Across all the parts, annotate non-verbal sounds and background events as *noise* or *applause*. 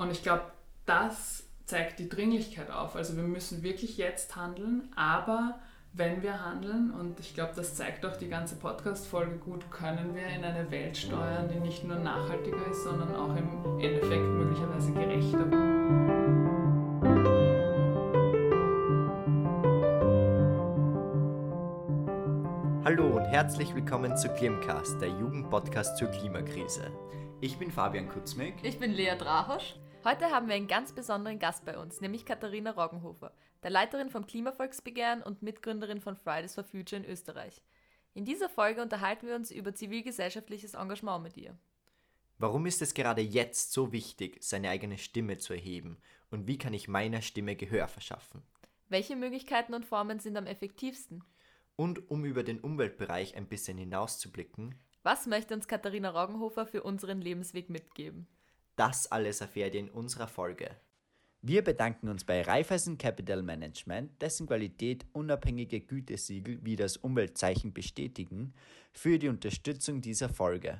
Und ich glaube, das zeigt die Dringlichkeit auf. Also wir müssen wirklich jetzt handeln, aber wenn wir handeln, und ich glaube, das zeigt auch die ganze Podcast-Folge gut, können wir in eine Welt steuern, die nicht nur nachhaltiger ist, sondern auch im Endeffekt möglicherweise gerechter. Hallo und herzlich willkommen zu Klimcast, der Jugendpodcast zur Klimakrise. Ich bin Fabian Kutzmig. Ich bin Lea Drahosch. Heute haben wir einen ganz besonderen Gast bei uns, nämlich Katharina Roggenhofer, der Leiterin vom Klimavolksbegehren und Mitgründerin von Fridays for Future in Österreich. In dieser Folge unterhalten wir uns über zivilgesellschaftliches Engagement mit ihr. Warum ist es gerade jetzt so wichtig, seine eigene Stimme zu erheben und wie kann ich meiner Stimme Gehör verschaffen? Welche Möglichkeiten und Formen sind am effektivsten? Und um über den Umweltbereich ein bisschen hinauszublicken, was möchte uns Katharina Roggenhofer für unseren Lebensweg mitgeben? Das alles erfährt ihr in unserer Folge. Wir bedanken uns bei Raiffeisen Capital Management, dessen Qualität unabhängige Gütesiegel wie das Umweltzeichen bestätigen, für die Unterstützung dieser Folge.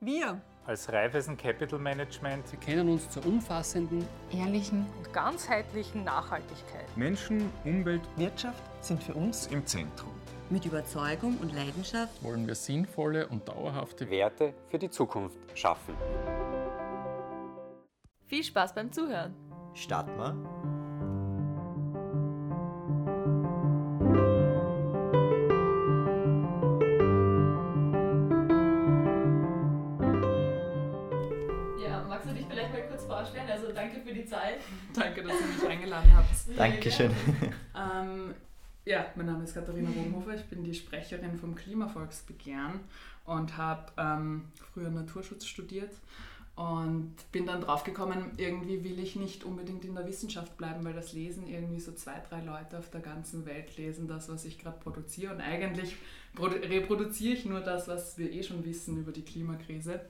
Wir als Raiffeisen Capital Management bekennen uns zur umfassenden, ehrlichen und ganzheitlichen Nachhaltigkeit. Menschen, Umwelt, Wirtschaft sind für uns im Zentrum. Mit Überzeugung und Leidenschaft wollen wir sinnvolle und dauerhafte Werte für die Zukunft schaffen. Viel Spaß beim Zuhören. Starten wir. Ja, magst du dich vielleicht mal kurz vorstellen? Also danke für die Zeit. Danke, dass ihr mich eingeladen habt. Dankeschön. Ähm, ja, mein Name ist Katharina Rogenhofer, ich bin die Sprecherin vom Klimavolksbegehren und habe ähm, früher Naturschutz studiert und bin dann draufgekommen, irgendwie will ich nicht unbedingt in der Wissenschaft bleiben, weil das lesen irgendwie so zwei, drei Leute auf der ganzen Welt lesen das, was ich gerade produziere. Und eigentlich reproduziere ich nur das, was wir eh schon wissen über die Klimakrise.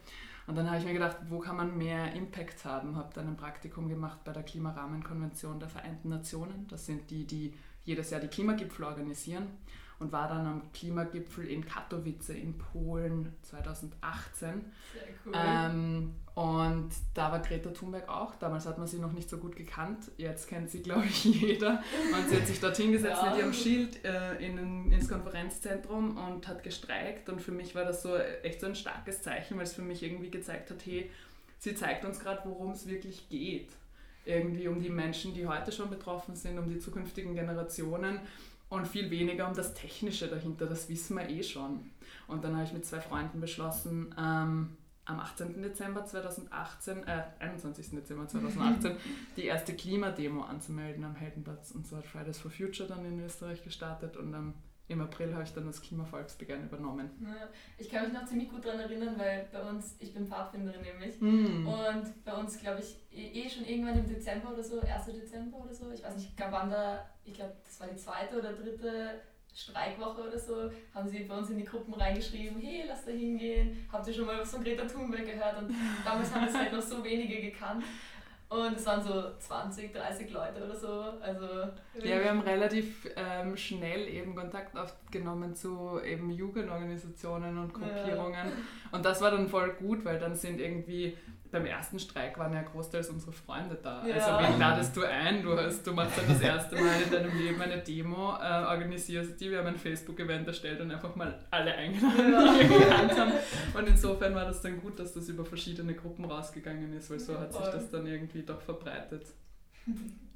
Und dann habe ich mir gedacht, wo kann man mehr Impact haben? Habe dann ein Praktikum gemacht bei der Klimarahmenkonvention der Vereinten Nationen. Das sind die, die jedes Jahr die Klimagipfel organisieren und war dann am Klimagipfel in Katowice in Polen 2018. Sehr cool. Ähm, und da war Greta Thunberg auch. Damals hat man sie noch nicht so gut gekannt. Jetzt kennt sie, glaube ich, *laughs* jeder. Und sie hat sich dorthin gesetzt ja. mit ihrem Schild äh, in, ins Konferenzzentrum und hat gestreikt. Und für mich war das so echt so ein starkes Zeichen, weil es für mich irgendwie gezeigt hat, hey, sie zeigt uns gerade, worum es wirklich geht. Irgendwie um die Menschen, die heute schon betroffen sind, um die zukünftigen Generationen und viel weniger um das Technische dahinter, das wissen wir eh schon. Und dann habe ich mit zwei Freunden beschlossen, ähm, am 18. Dezember 2018, äh, 21. Dezember 2018, *laughs* die erste Klimademo anzumelden am Heldenplatz. Und so hat Fridays for Future dann in Österreich gestartet und am im April habe ich dann das Klimavolksbegehren übernommen. Ich kann mich noch ziemlich gut daran erinnern, weil bei uns, ich bin Pfadfinderin nämlich, mm. und bei uns, glaube ich, eh, eh schon irgendwann im Dezember oder so, 1. Dezember oder so, ich weiß nicht, wann da, ich glaube, das war die zweite oder dritte Streikwoche oder so, haben sie bei uns in die Gruppen reingeschrieben, hey, lass da hingehen, habt ihr schon mal was von Greta Thunberg gehört? Und damals haben es halt noch so wenige gekannt. Und es waren so 20, 30 Leute oder so. Also ja, wir haben relativ ähm, schnell eben Kontakt aufgenommen zu eben Jugendorganisationen und Gruppierungen. Ja. Und das war dann voll gut, weil dann sind irgendwie beim ersten Streik waren ja großteils unsere Freunde da. Ja. Also wen ladest du ein? Du, hast, du machst dann das erste Mal in deinem Leben eine Demo, äh, organisierst die, wir haben ein Facebook-Event erstellt und einfach mal alle eingeladen, ja. die wir gekannt haben. Und insofern war das dann gut, dass das über verschiedene Gruppen rausgegangen ist, weil so hat sich das dann irgendwie doch verbreitet.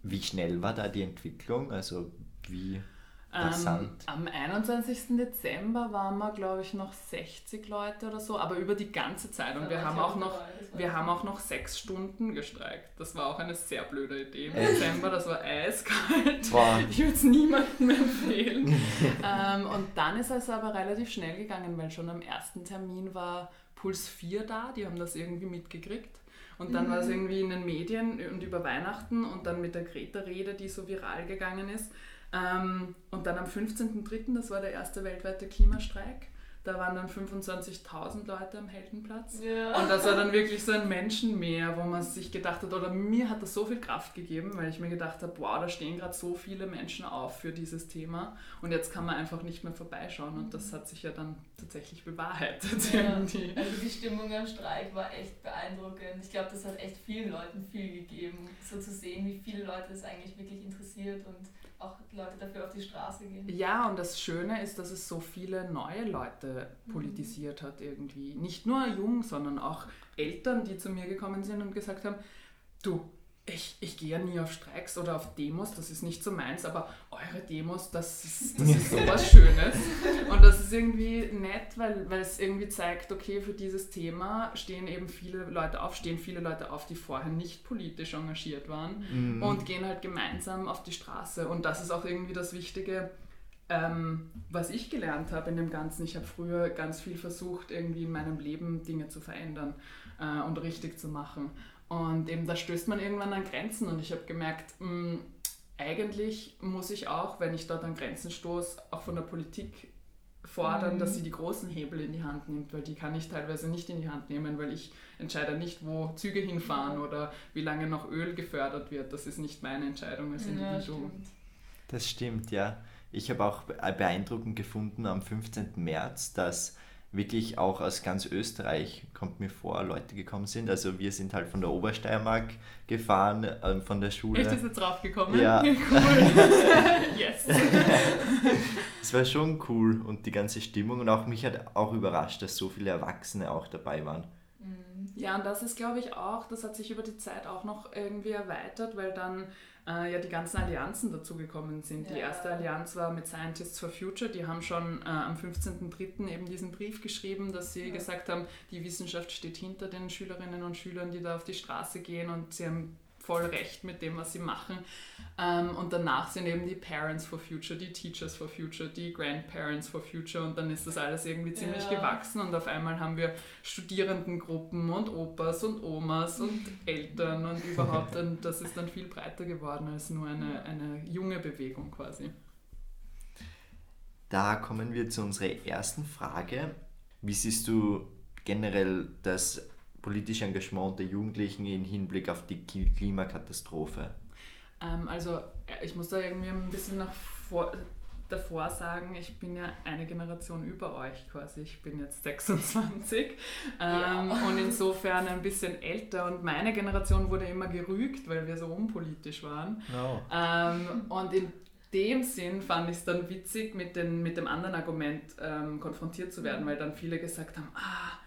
Wie schnell war da die Entwicklung? Also wie ähm, am 21. Dezember waren wir, glaube ich, noch 60 Leute oder so, aber über die ganze Zeit. Und wir haben auch noch, wir haben auch noch sechs Stunden gestreikt. Das war auch eine sehr blöde Idee im Dezember, das war eiskalt. Boah. *laughs* Ich würde es niemandem empfehlen. *laughs* ähm, und dann ist es aber relativ schnell gegangen, weil schon am ersten Termin war Puls 4 da, die haben das irgendwie mitgekriegt. Und dann mhm. war es irgendwie in den Medien und über Weihnachten und dann mit der Greta-Rede, die so viral gegangen ist. Ähm, und dann am 15.03., das war der erste weltweite Klimastreik, da waren dann 25.000 Leute am Heldenplatz. Ja. Und das war dann wirklich so ein Menschenmeer, wo man sich gedacht hat, oder mir hat das so viel Kraft gegeben, weil ich mir gedacht habe, wow, da stehen gerade so viele Menschen auf für dieses Thema und jetzt kann man einfach nicht mehr vorbeischauen und das hat sich ja dann tatsächlich bewahrheitet. Ja. Also die Stimmung am Streik war echt beeindruckend. Ich glaube, das hat echt vielen Leuten viel gegeben, so zu sehen, wie viele Leute es eigentlich wirklich interessiert und auch Leute dafür auf die Straße gehen. Ja, und das Schöne ist, dass es so viele neue Leute mhm. politisiert mhm. hat irgendwie. Nicht nur jung, sondern auch Eltern, die zu mir gekommen sind und gesagt haben, du, ich, ich gehe ja nie auf Streiks oder auf Demos, das ist nicht so meins, aber eure Demos, das ist, *laughs* das ist sowas Schönes. Und das ist irgendwie nett, weil, weil es irgendwie zeigt, okay, für dieses Thema stehen eben viele Leute auf, stehen viele Leute auf, die vorher nicht politisch engagiert waren mhm. und gehen halt gemeinsam auf die Straße. Und das ist auch irgendwie das Wichtige, ähm, was ich gelernt habe in dem Ganzen. Ich habe früher ganz viel versucht, irgendwie in meinem Leben Dinge zu verändern äh, und richtig zu machen. Und eben da stößt man irgendwann an Grenzen und ich habe gemerkt, mh, hm, eigentlich muss ich auch, wenn ich dort an Grenzen stoße, auch von der Politik fordern, mhm. dass sie die großen Hebel in die Hand nimmt, weil die kann ich teilweise nicht in die Hand nehmen, weil ich entscheide nicht, wo Züge hinfahren oder wie lange noch Öl gefördert wird. Das ist nicht meine Entscheidung als Individuum. Ja, das stimmt, ja. Ich habe auch beeindruckend gefunden am 15. März, dass wirklich auch aus ganz Österreich, kommt mir vor, Leute gekommen sind. Also wir sind halt von der Obersteiermark gefahren, äh, von der Schule. Echt, ist jetzt draufgekommen? Ja. *laughs* Cool. *laughs* yes. Es war schon cool und die ganze Stimmung und auch mich hat auch überrascht, dass so viele Erwachsene auch dabei waren. Ja, und das ist, glaube ich, auch, das hat sich über die Zeit auch noch irgendwie erweitert, weil dann äh, ja die ganzen Allianzen dazugekommen sind. Ja. Die erste Allianz war mit Scientists for Future, die haben schon äh, am 15.03. eben diesen Brief geschrieben, dass sie ja. gesagt haben, die Wissenschaft steht hinter den Schülerinnen und Schülern, die da auf die Straße gehen und sie haben voll recht mit dem, was sie machen. Ähm, und danach sind eben die Parents for Future, die Teachers for Future, die Grandparents for Future und dann ist das alles irgendwie ziemlich ja. gewachsen und auf einmal haben wir Studierendengruppen und Opas und Omas und *laughs* Eltern und überhaupt und das ist dann viel breiter geworden als nur eine, eine junge Bewegung quasi. Da kommen wir zu unserer ersten Frage. Wie siehst du generell das politische Engagement der Jugendlichen im Hinblick auf die Klimakatastrophe? Ähm, also äh, ich muss da irgendwie ein bisschen nach vor, davor sagen, ich bin ja eine Generation über euch quasi. Ich bin jetzt 26 ähm, ja. und insofern ein bisschen älter und meine Generation wurde immer gerügt, weil wir so unpolitisch waren. No. Ähm, und in dem Sinn fand ich es dann witzig, mit, den, mit dem anderen Argument ähm, konfrontiert zu werden, weil dann viele gesagt haben, ah,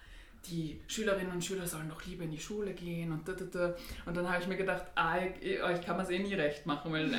die Schülerinnen und Schüler sollen doch lieber in die Schule gehen und da, da, da. Und dann habe ich mir gedacht, ah, ich, euch kann man es eh nie recht machen, weil äh,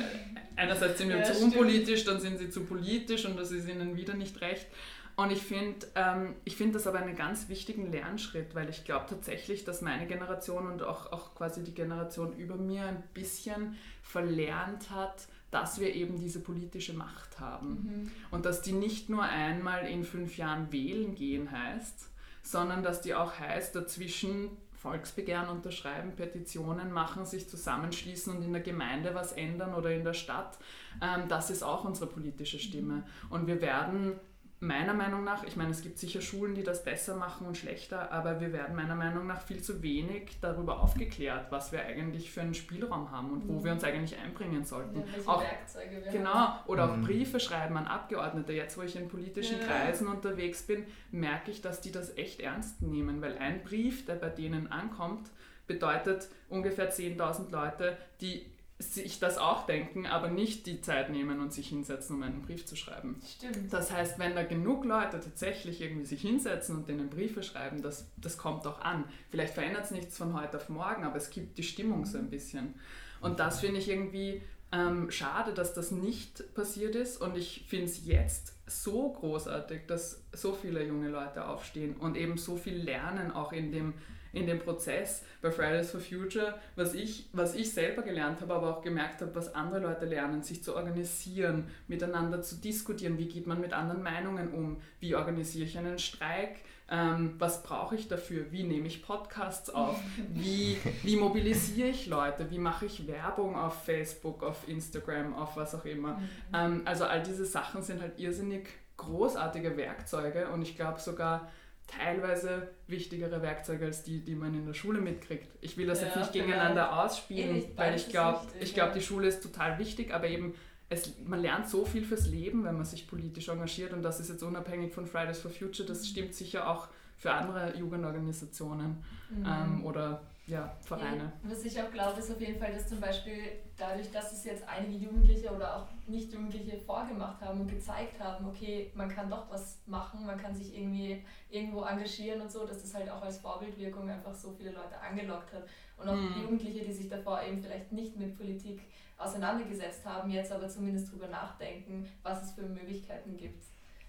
einerseits sind wir ja, zu stimmt. unpolitisch, dann sind sie zu politisch und das ist ihnen wieder nicht recht. Und ich finde ähm, find das aber einen ganz wichtigen Lernschritt, weil ich glaube tatsächlich, dass meine Generation und auch, auch quasi die Generation über mir ein bisschen verlernt hat, dass wir eben diese politische Macht haben. Mhm. Und dass die nicht nur einmal in fünf Jahren wählen gehen heißt, sondern dass die auch heißt, dazwischen Volksbegehren unterschreiben, Petitionen machen, sich zusammenschließen und in der Gemeinde was ändern oder in der Stadt. Ähm, das ist auch unsere politische Stimme. Und wir werden meiner Meinung nach, ich meine, es gibt sicher Schulen, die das besser machen und schlechter, aber wir werden meiner Meinung nach viel zu wenig darüber aufgeklärt, was wir eigentlich für einen Spielraum haben und wo mhm. wir uns eigentlich einbringen sollten. Ja, auch, Werkzeuge wir genau, haben. oder mhm. auch Briefe schreiben an Abgeordnete. Jetzt, wo ich in politischen ja. Kreisen unterwegs bin, merke ich, dass die das echt ernst nehmen, weil ein Brief, der bei denen ankommt, bedeutet ungefähr 10.000 Leute, die sich das auch denken, aber nicht die Zeit nehmen und sich hinsetzen, um einen Brief zu schreiben. Stimmt. Das heißt, wenn da genug Leute tatsächlich irgendwie sich hinsetzen und denen Briefe schreiben, das, das kommt auch an. Vielleicht verändert es nichts von heute auf morgen, aber es gibt die Stimmung so ein bisschen. Und das finde ich irgendwie ähm, schade, dass das nicht passiert ist. Und ich finde es jetzt so großartig, dass so viele junge Leute aufstehen und eben so viel lernen, auch in dem in dem Prozess bei Fridays for Future, was ich, was ich selber gelernt habe, aber auch gemerkt habe, was andere Leute lernen, sich zu organisieren, miteinander zu diskutieren, wie geht man mit anderen Meinungen um, wie organisiere ich einen Streik, ähm, was brauche ich dafür, wie nehme ich Podcasts auf, wie, wie mobilisiere ich Leute, wie mache ich Werbung auf Facebook, auf Instagram, auf was auch immer. Mhm. Ähm, also all diese Sachen sind halt irrsinnig großartige Werkzeuge und ich glaube sogar teilweise wichtigere Werkzeuge als die, die man in der Schule mitkriegt. Ich will das ja, jetzt nicht gegeneinander genau. ausspielen, Ähnlich, weil ich glaube, ich glaube, die Schule ist total wichtig, aber eben es, man lernt so viel fürs Leben, wenn man sich politisch engagiert und das ist jetzt unabhängig von Fridays for Future, das stimmt sicher auch für andere Jugendorganisationen mhm. ähm, oder ja, Vereine. Was ich auch glaube, ist auf jeden Fall, dass zum Beispiel dadurch, dass es jetzt einige Jugendliche oder auch Nicht-Jugendliche vorgemacht haben und gezeigt haben, okay, man kann doch was machen, man kann sich irgendwie irgendwo engagieren und so, dass das halt auch als Vorbildwirkung einfach so viele Leute angelockt hat. Und auch mhm. Jugendliche, die sich davor eben vielleicht nicht mit Politik auseinandergesetzt haben, jetzt aber zumindest darüber nachdenken, was es für Möglichkeiten gibt.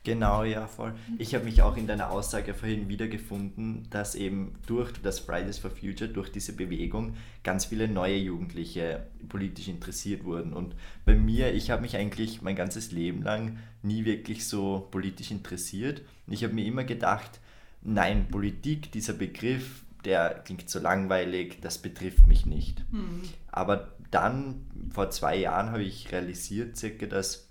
Genau, ja, voll. Ich habe mich auch in deiner Aussage vorhin wiedergefunden, dass eben durch das Fridays for Future, durch diese Bewegung, ganz viele neue Jugendliche politisch interessiert wurden. Und bei mir, ich habe mich eigentlich mein ganzes Leben lang nie wirklich so politisch interessiert. Ich habe mir immer gedacht, nein, Politik, dieser Begriff, der klingt so langweilig, das betrifft mich nicht. Mhm. Aber dann, vor zwei Jahren, habe ich realisiert, circa, dass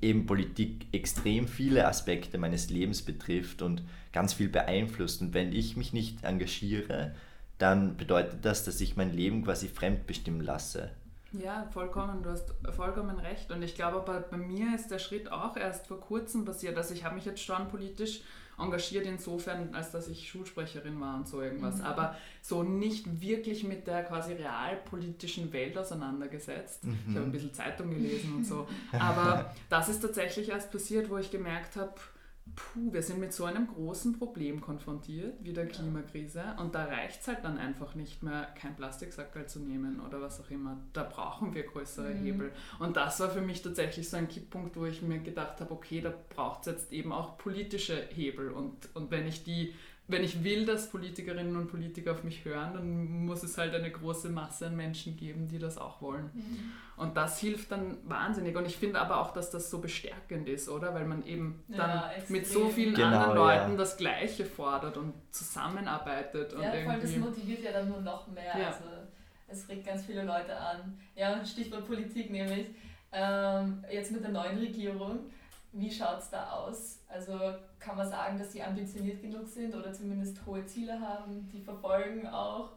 eben Politik extrem viele Aspekte meines Lebens betrifft und ganz viel beeinflusst. Und wenn ich mich nicht engagiere, dann bedeutet das, dass ich mein Leben quasi fremdbestimmen lasse. Ja, vollkommen, du hast vollkommen recht. Und ich glaube, bei, bei mir ist der Schritt auch erst vor kurzem passiert. Also ich habe mich jetzt schon politisch engagiert insofern, als dass ich Schulsprecherin war und so irgendwas. Mhm. Aber so nicht wirklich mit der quasi realpolitischen Welt auseinandergesetzt. Mhm. Ich habe ein bisschen Zeitung gelesen und so. *laughs* Aber das ist tatsächlich erst passiert, wo ich gemerkt habe, puh, wir sind mit so einem großen Problem konfrontiert, wie der Klimakrise, und da reicht es halt dann einfach nicht mehr, kein Plastiksackerl zu nehmen oder was auch immer. Da brauchen wir größere mhm. Hebel. Und das war für mich tatsächlich so ein Kipppunkt, wo ich mir gedacht habe, okay, da braucht es jetzt eben auch politische Hebel. Und, und wenn ich die wenn ich will, dass Politikerinnen und Politiker auf mich hören, dann muss es halt eine große Masse an Menschen geben, die das auch wollen. Mhm. Und das hilft dann wahnsinnig. Und ich finde aber auch, dass das so bestärkend ist, oder? Weil man eben dann ja, mit so vielen genau, anderen Leuten ja. das Gleiche fordert und zusammenarbeitet. Ja, und voll, das motiviert ja dann nur noch mehr. Ja. Also es regt ganz viele Leute an. Ja, Stichwort Politik nämlich. Ähm, jetzt mit der neuen Regierung wie schaut es da aus? Also kann man sagen, dass sie ambitioniert genug sind oder zumindest hohe Ziele haben, die verfolgen auch,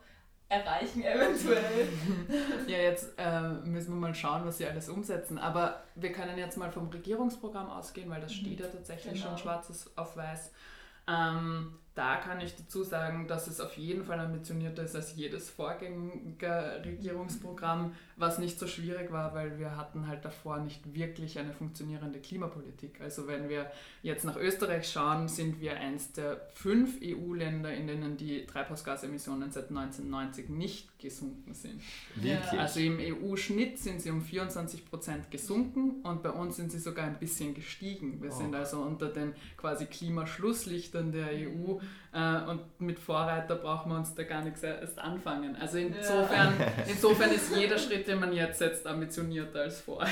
erreichen eventuell? *laughs* ja, jetzt äh, müssen wir mal schauen, was sie alles umsetzen. Aber wir können jetzt mal vom Regierungsprogramm ausgehen, weil das mhm. steht ja tatsächlich genau. schon schwarzes auf weiß. Ähm, da kann ich dazu sagen, dass es auf jeden Fall ambitionierter ist als jedes Vorgängerregierungsprogramm, was nicht so schwierig war, weil wir hatten halt davor nicht wirklich eine funktionierende Klimapolitik. Also wenn wir jetzt nach Österreich schauen, sind wir eins der fünf EU-Länder, in denen die Treibhausgasemissionen seit 1990 nicht gesunken sind. Wirklich? Also im EU-Schnitt sind sie um 24 Prozent gesunken und bei uns sind sie sogar ein bisschen gestiegen. Wir oh. sind also unter den quasi Klimaschlusslichtern der EU äh, und mit Vorreiter brauchen wir uns da gar nichts erst anfangen. Also insofern, ja. *laughs* insofern ist jeder Schritt, den man jetzt setzt, ambitionierter als vorher.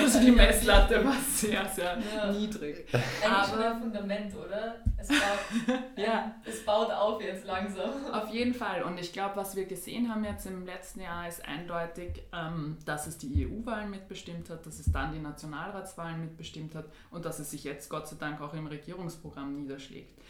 Also die Messlatte war sehr, sehr ja. niedrig. Eigentlich Aber, schon ein Fundament, oder? Es baut, *laughs* ja. es baut auf jetzt langsam. Auf jeden Fall. Und ich glaube, was wir gesehen haben jetzt im letzten Jahr, ist eindeutig, ähm, dass es die EU-Wahlen mitbestimmt hat, dass es dann die Nationalratswahlen mitbestimmt hat und dass es sich jetzt Gott sei Dank auch im Regierungsprogramm niederschlägt.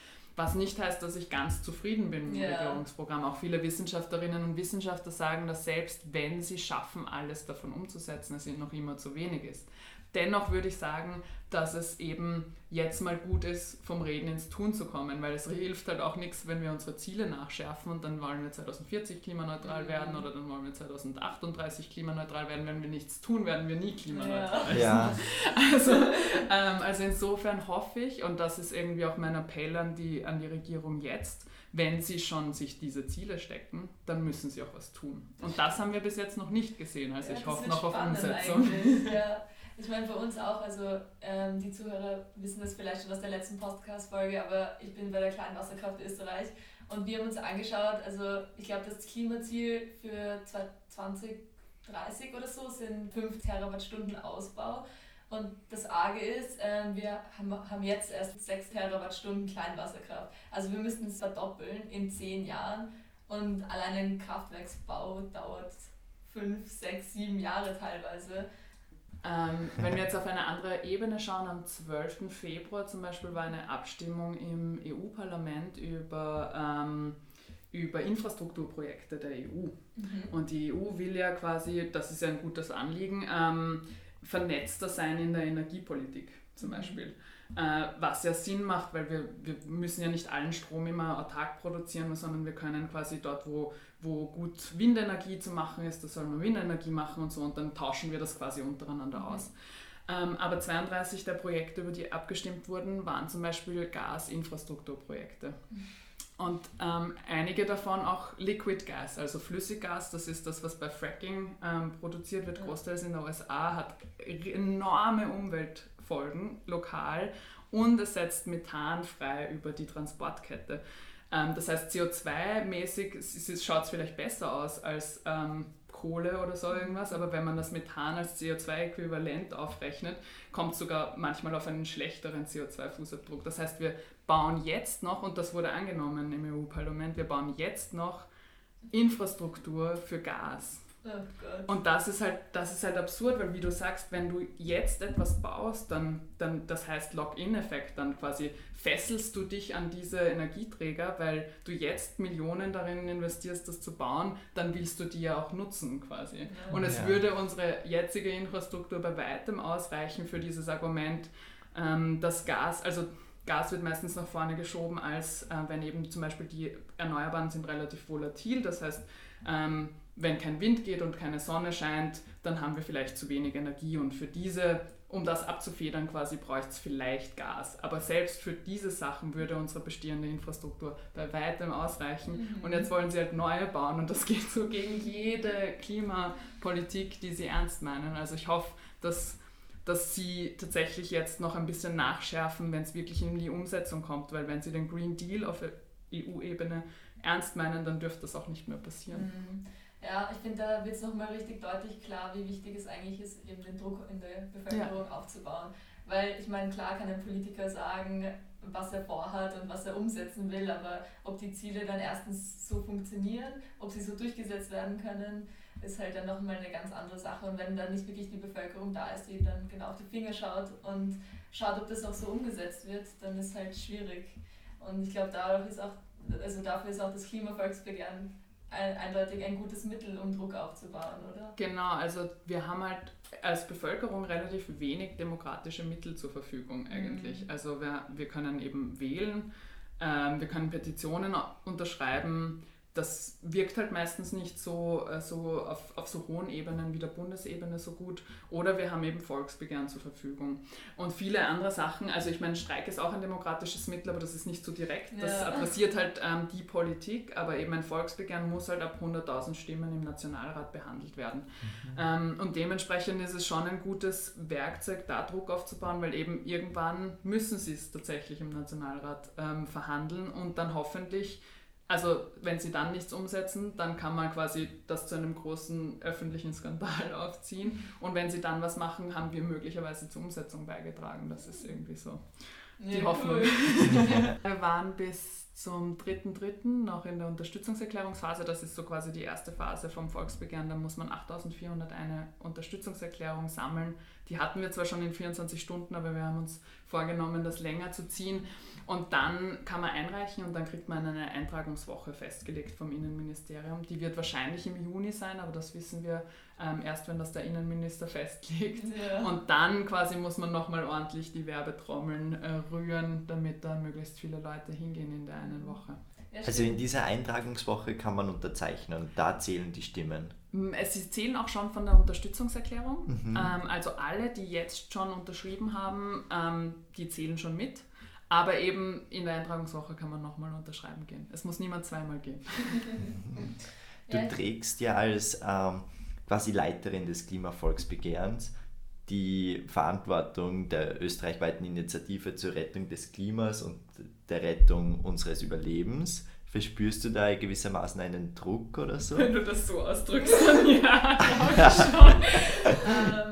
Was nicht heißt, dass ich ganz zufrieden bin mit dem yeah. Regierungsprogramm. Auch viele Wissenschaftlerinnen und Wissenschaftler sagen, dass selbst wenn sie schaffen, alles davon umzusetzen, es noch immer zu wenig ist. Dennoch würde ich sagen, dass es eben jetzt mal gut ist, vom Reden ins Tun zu kommen, weil es hilft halt auch nichts, wenn wir unsere Ziele nachschärfen und dann wollen wir 2040 klimaneutral mhm. werden oder dann wollen wir 2038 klimaneutral werden. Wenn wir nichts tun, werden wir nie klimaneutral. Ja. *laughs* Also, ähm, also insofern hoffe ich, und das ist irgendwie auch mein Appell an die, an die Regierung jetzt, wenn sie schon sich diese Ziele stecken, dann müssen sie auch was tun. Und das haben wir bis jetzt noch nicht gesehen. Also ja, ich hoffe noch auf Umsetzung. Ich meine, für uns auch, also ähm, die Zuhörer wissen das vielleicht schon aus der letzten Podcast-Folge, aber ich bin bei der kleinen Wasserkraft Österreich und wir haben uns angeschaut, also ich glaube, das Klimaziel für 2030 oder so sind 5 Terawattstunden Ausbau. Und das Arge ist, äh, wir haben, haben jetzt erst 6 Terawattstunden Kleinwasserkraft. Also wir müssten es verdoppeln in 10 Jahren. Und allein ein Kraftwerksbau dauert 5, 6, 7 Jahre teilweise. Ähm, wenn wir *laughs* jetzt auf eine andere Ebene schauen, am 12. Februar zum Beispiel war eine Abstimmung im EU-Parlament über, ähm, über Infrastrukturprojekte der EU. Mhm. Und die EU will ja quasi, das ist ja ein gutes Anliegen, ähm, vernetzter sein in der Energiepolitik zum mhm. Beispiel. Äh, was ja Sinn macht, weil wir, wir müssen ja nicht allen Strom immer autark produzieren, sondern wir können quasi dort, wo, wo gut Windenergie zu machen ist, da soll man Windenergie machen und so und dann tauschen wir das quasi untereinander mhm. aus. Ähm, aber 32 der Projekte, über die abgestimmt wurden, waren zum Beispiel Gasinfrastrukturprojekte. Mhm. Und ähm, einige davon auch Liquid Gas, also Flüssiggas, das ist das, was bei Fracking ähm, produziert wird, großteils in den USA, hat enorme Umweltfolgen lokal und es setzt Methan frei über die Transportkette. Ähm, das heißt, CO2-mäßig schaut es vielleicht besser aus als ähm, Kohle oder so irgendwas, aber wenn man das Methan als CO2-Äquivalent aufrechnet, kommt sogar manchmal auf einen schlechteren CO2-Fußabdruck. Das heißt, wir bauen jetzt noch, und das wurde angenommen im EU-Parlament, wir bauen jetzt noch Infrastruktur für Gas. Oh und das ist halt, das ist halt absurd, weil wie du sagst, wenn du jetzt etwas baust, dann, dann das heißt Lock-in-Effekt, dann quasi fesselst du dich an diese Energieträger, weil du jetzt Millionen darin investierst, das zu bauen, dann willst du die ja auch nutzen quasi. Ja. Und es ja. würde unsere jetzige Infrastruktur bei weitem ausreichen für dieses Argument, ähm, dass Gas, also Gas wird meistens nach vorne geschoben, als äh, wenn eben zum Beispiel die Erneuerbaren sind relativ volatil, das heißt, ähm, wenn kein Wind geht und keine Sonne scheint, dann haben wir vielleicht zu wenig Energie und für diese, um das abzufedern quasi, bräuchte es vielleicht Gas. Aber selbst für diese Sachen würde unsere bestehende Infrastruktur bei weitem ausreichen mhm. und jetzt wollen sie halt neue bauen und das *laughs* geht so gegen jede Klimapolitik, die sie ernst meinen. Also ich hoffe, dass dass sie tatsächlich jetzt noch ein bisschen nachschärfen, wenn es wirklich in die Umsetzung kommt, weil wenn sie den Green Deal auf EU-Ebene ernst meinen, dann dürfte das auch nicht mehr passieren. Mhm. Ja, ich finde, da wird es nochmal richtig deutlich klar, wie wichtig es eigentlich ist, eben den Druck in der Bevölkerung ja. aufzubauen. Weil ich meine, klar kann ein Politiker sagen, was er vorhat und was er umsetzen will, aber ob die Ziele dann erstens so funktionieren, ob sie so durchgesetzt werden können, ist halt dann nochmal eine ganz andere Sache. Und wenn dann nicht wirklich die Bevölkerung da ist, die dann genau auf die Finger schaut und schaut, ob das auch so umgesetzt wird, dann ist halt schwierig. Und ich glaube, dadurch ist auch, also dafür ist auch das Klimavolksbegehren eindeutig ein gutes Mittel, um Druck aufzubauen, oder? Genau, also wir haben halt als Bevölkerung relativ wenig demokratische Mittel zur Verfügung eigentlich. Mhm. Also wir, wir können eben wählen, ähm, wir können Petitionen unterschreiben, das wirkt halt meistens nicht so, äh, so auf, auf so hohen Ebenen wie der Bundesebene so gut. Oder wir haben eben Volksbegehren zur Verfügung. Und viele andere Sachen, also ich meine, Streik ist auch ein demokratisches Mittel, aber das ist nicht so direkt. Das ja. adressiert halt ähm, die Politik, aber eben ein Volksbegehren muss halt ab 100.000 Stimmen im Nationalrat behandelt werden. Mhm. Ähm, und dementsprechend ist es schon ein gutes Werkzeug, da Druck aufzubauen, weil eben irgendwann müssen sie es tatsächlich im Nationalrat ähm, verhandeln und dann hoffentlich also wenn sie dann nichts umsetzen, dann kann man quasi das zu einem großen öffentlichen Skandal *laughs* aufziehen. Und wenn sie dann was machen, haben wir möglicherweise zur Umsetzung beigetragen. Das ist irgendwie so die ja, Hoffnung. Cool. *laughs* wir waren bis zum 3.3. noch in der Unterstützungserklärungsphase. Das ist so quasi die erste Phase vom Volksbegehren. Da muss man 8.400 eine Unterstützungserklärung sammeln. Die hatten wir zwar schon in 24 Stunden, aber wir haben uns vorgenommen, das länger zu ziehen. Und dann kann man einreichen und dann kriegt man eine Eintragungswoche festgelegt vom Innenministerium. Die wird wahrscheinlich im Juni sein, aber das wissen wir ähm, erst, wenn das der Innenminister festlegt. Ja. Und dann quasi muss man nochmal ordentlich die Werbetrommeln äh, rühren, damit da möglichst viele Leute hingehen in der einen Woche. Also in dieser Eintragungswoche kann man unterzeichnen und da zählen die Stimmen. Sie zählen auch schon von der Unterstützungserklärung. Mhm. Ähm, also alle, die jetzt schon unterschrieben haben, ähm, die zählen schon mit. Aber eben in der Eintragungswoche kann man nochmal unterschreiben gehen. Es muss niemand zweimal gehen. Du trägst ja als ähm, quasi Leiterin des Klimavolksbegehrens die Verantwortung der österreichweiten Initiative zur Rettung des Klimas und der Rettung unseres Überlebens. Verspürst du da gewissermaßen einen Druck oder so? Wenn du das so ausdrückst, dann ja, *laughs* glaube schon.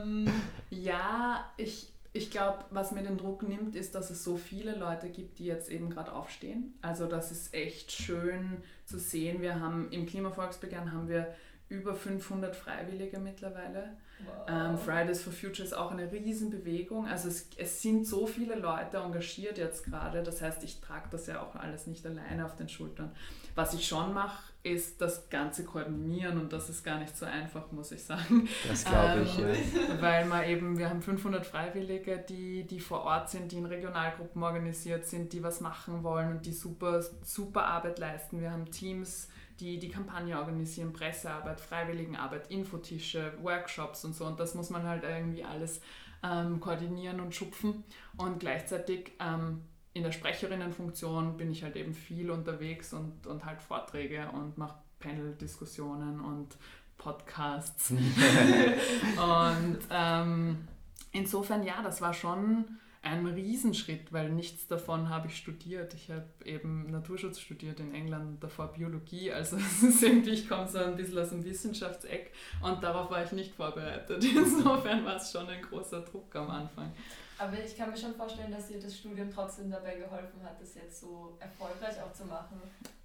ähm, ja, ich, ich glaube, was mir den Druck nimmt, ist, dass es so viele Leute gibt, die jetzt eben gerade aufstehen. Also das ist echt schön zu sehen. Wir haben im Klimavolksbegehren haben wir über 500 Freiwillige mittlerweile. Wow. Ähm, Fridays for Future ist auch eine Riesenbewegung. Also es, es sind so viele Leute engagiert jetzt gerade. Das heißt, ich trage das ja auch alles nicht alleine auf den Schultern. Was ich schon mache, ist das Ganze koordinieren und das ist gar nicht so einfach, muss ich sagen. Das glaube ich, ähm, ja. Weil man eben, wir haben 500 Freiwillige, die, die vor Ort sind, die in Regionalgruppen organisiert sind, die was machen wollen und die super, super Arbeit leisten. Wir haben Teams, die die Kampagne organisieren, Pressearbeit, Freiwilligenarbeit, Infotische, Workshops und so. Und das muss man halt irgendwie alles ähm, koordinieren und schupfen. Und gleichzeitig ähm, in der Sprecherinnenfunktion bin ich halt eben viel unterwegs und, und halt Vorträge und mache Panel-Diskussionen und Podcasts. *laughs* *laughs* und ähm, insofern, ja, das war schon ein Riesenschritt, weil nichts davon habe ich studiert. Ich habe eben Naturschutz studiert in England, davor Biologie. Also *laughs* ich komme so ein bisschen aus dem Wissenschaftseck und darauf war ich nicht vorbereitet. *laughs* Insofern war es schon ein großer Druck am Anfang. Aber ich kann mir schon vorstellen, dass dir das Studium trotzdem dabei geholfen hat, das jetzt so erfolgreich auch zu machen.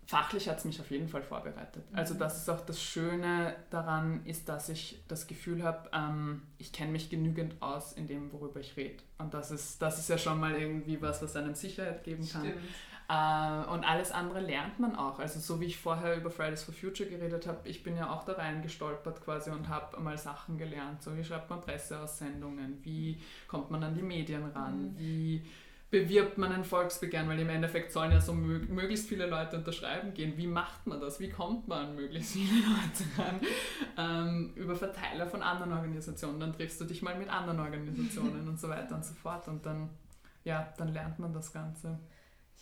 Fachlich hat es mich auf jeden Fall vorbereitet. Also mhm. das ist auch das Schöne daran, ist, dass ich das Gefühl habe, ähm, ich kenne mich genügend aus in dem, worüber ich rede. Und das ist, das ist ja schon mal irgendwie was, was einem Sicherheit geben kann. Äh, und alles andere lernt man auch. Also so wie ich vorher über Fridays for Future geredet habe, ich bin ja auch da rein gestolpert quasi und habe mal Sachen gelernt. So wie schreibt man Presseaussendungen, wie kommt man an die Medien ran, mhm. wie bewirbt man ein Volksbegehren, weil im Endeffekt sollen ja so möglichst viele Leute unterschreiben gehen. Wie macht man das? Wie kommt man an möglichst viele Leute ran? Ähm, über Verteiler von anderen Organisationen, dann triffst du dich mal mit anderen Organisationen und so weiter und so fort und dann, ja, dann lernt man das Ganze.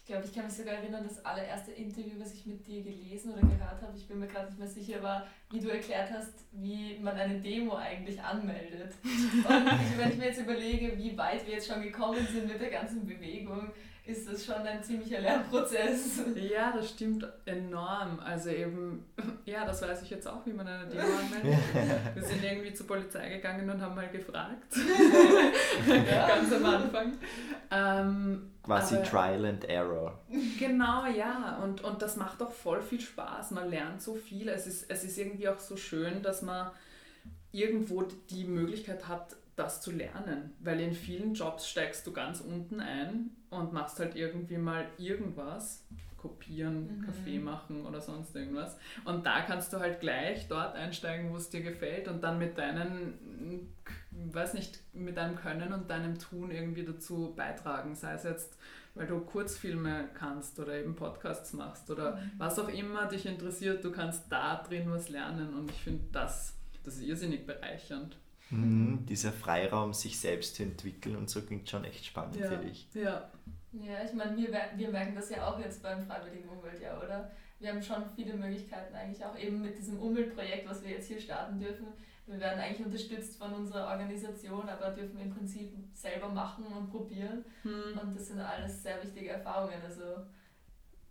Ich glaube, ich kann mich sogar erinnern, das allererste Interview, was ich mit dir gelesen oder gehört habe, ich bin mir gerade nicht mehr sicher, war, wie du erklärt hast, wie man eine Demo eigentlich anmeldet. *laughs* Und wenn ich mir jetzt überlege, wie weit wir jetzt schon gekommen sind mit der ganzen Bewegung, ist das schon ein ziemlicher Lernprozess. Ja, das stimmt enorm. Also eben, *laughs* ja, das weiß ich jetzt auch, wie man eine Demo anmeldet. *laughs* Wir sind irgendwie zur Polizei gegangen und haben mal gefragt. *laughs* Ja. Ganz am Anfang. Ähm, Quasi aber, Trial and Error. Genau, ja. Und, und das macht auch voll viel Spaß. Man lernt so viel. Es ist, es ist irgendwie auch so schön, dass man irgendwo die Möglichkeit hat, das zu lernen. Weil in vielen Jobs steigst du ganz unten ein und machst halt irgendwie mal irgendwas, kopieren, mhm. Kaffee machen oder sonst irgendwas. Und da kannst du halt gleich dort einsteigen, wo es dir gefällt und dann mit deinen, weiß nicht, mit deinem Können und deinem Tun irgendwie dazu beitragen. Sei es jetzt, weil du Kurzfilme kannst oder eben Podcasts machst oder mhm. was auch immer dich interessiert, du kannst da drin was lernen und ich finde das, das ist irrsinnig bereichernd. Mhm, dieser Freiraum, sich selbst zu entwickeln und so klingt schon echt spannend, ja. finde ich. Ja. Ja, ich meine, wir, wir merken das ja auch jetzt beim Freiwilligen Umweltjahr, oder? Wir haben schon viele Möglichkeiten eigentlich auch eben mit diesem Umweltprojekt, was wir jetzt hier starten dürfen. Wir werden eigentlich unterstützt von unserer Organisation, aber dürfen im Prinzip selber machen und probieren. Hm. Und das sind alles sehr wichtige Erfahrungen. Also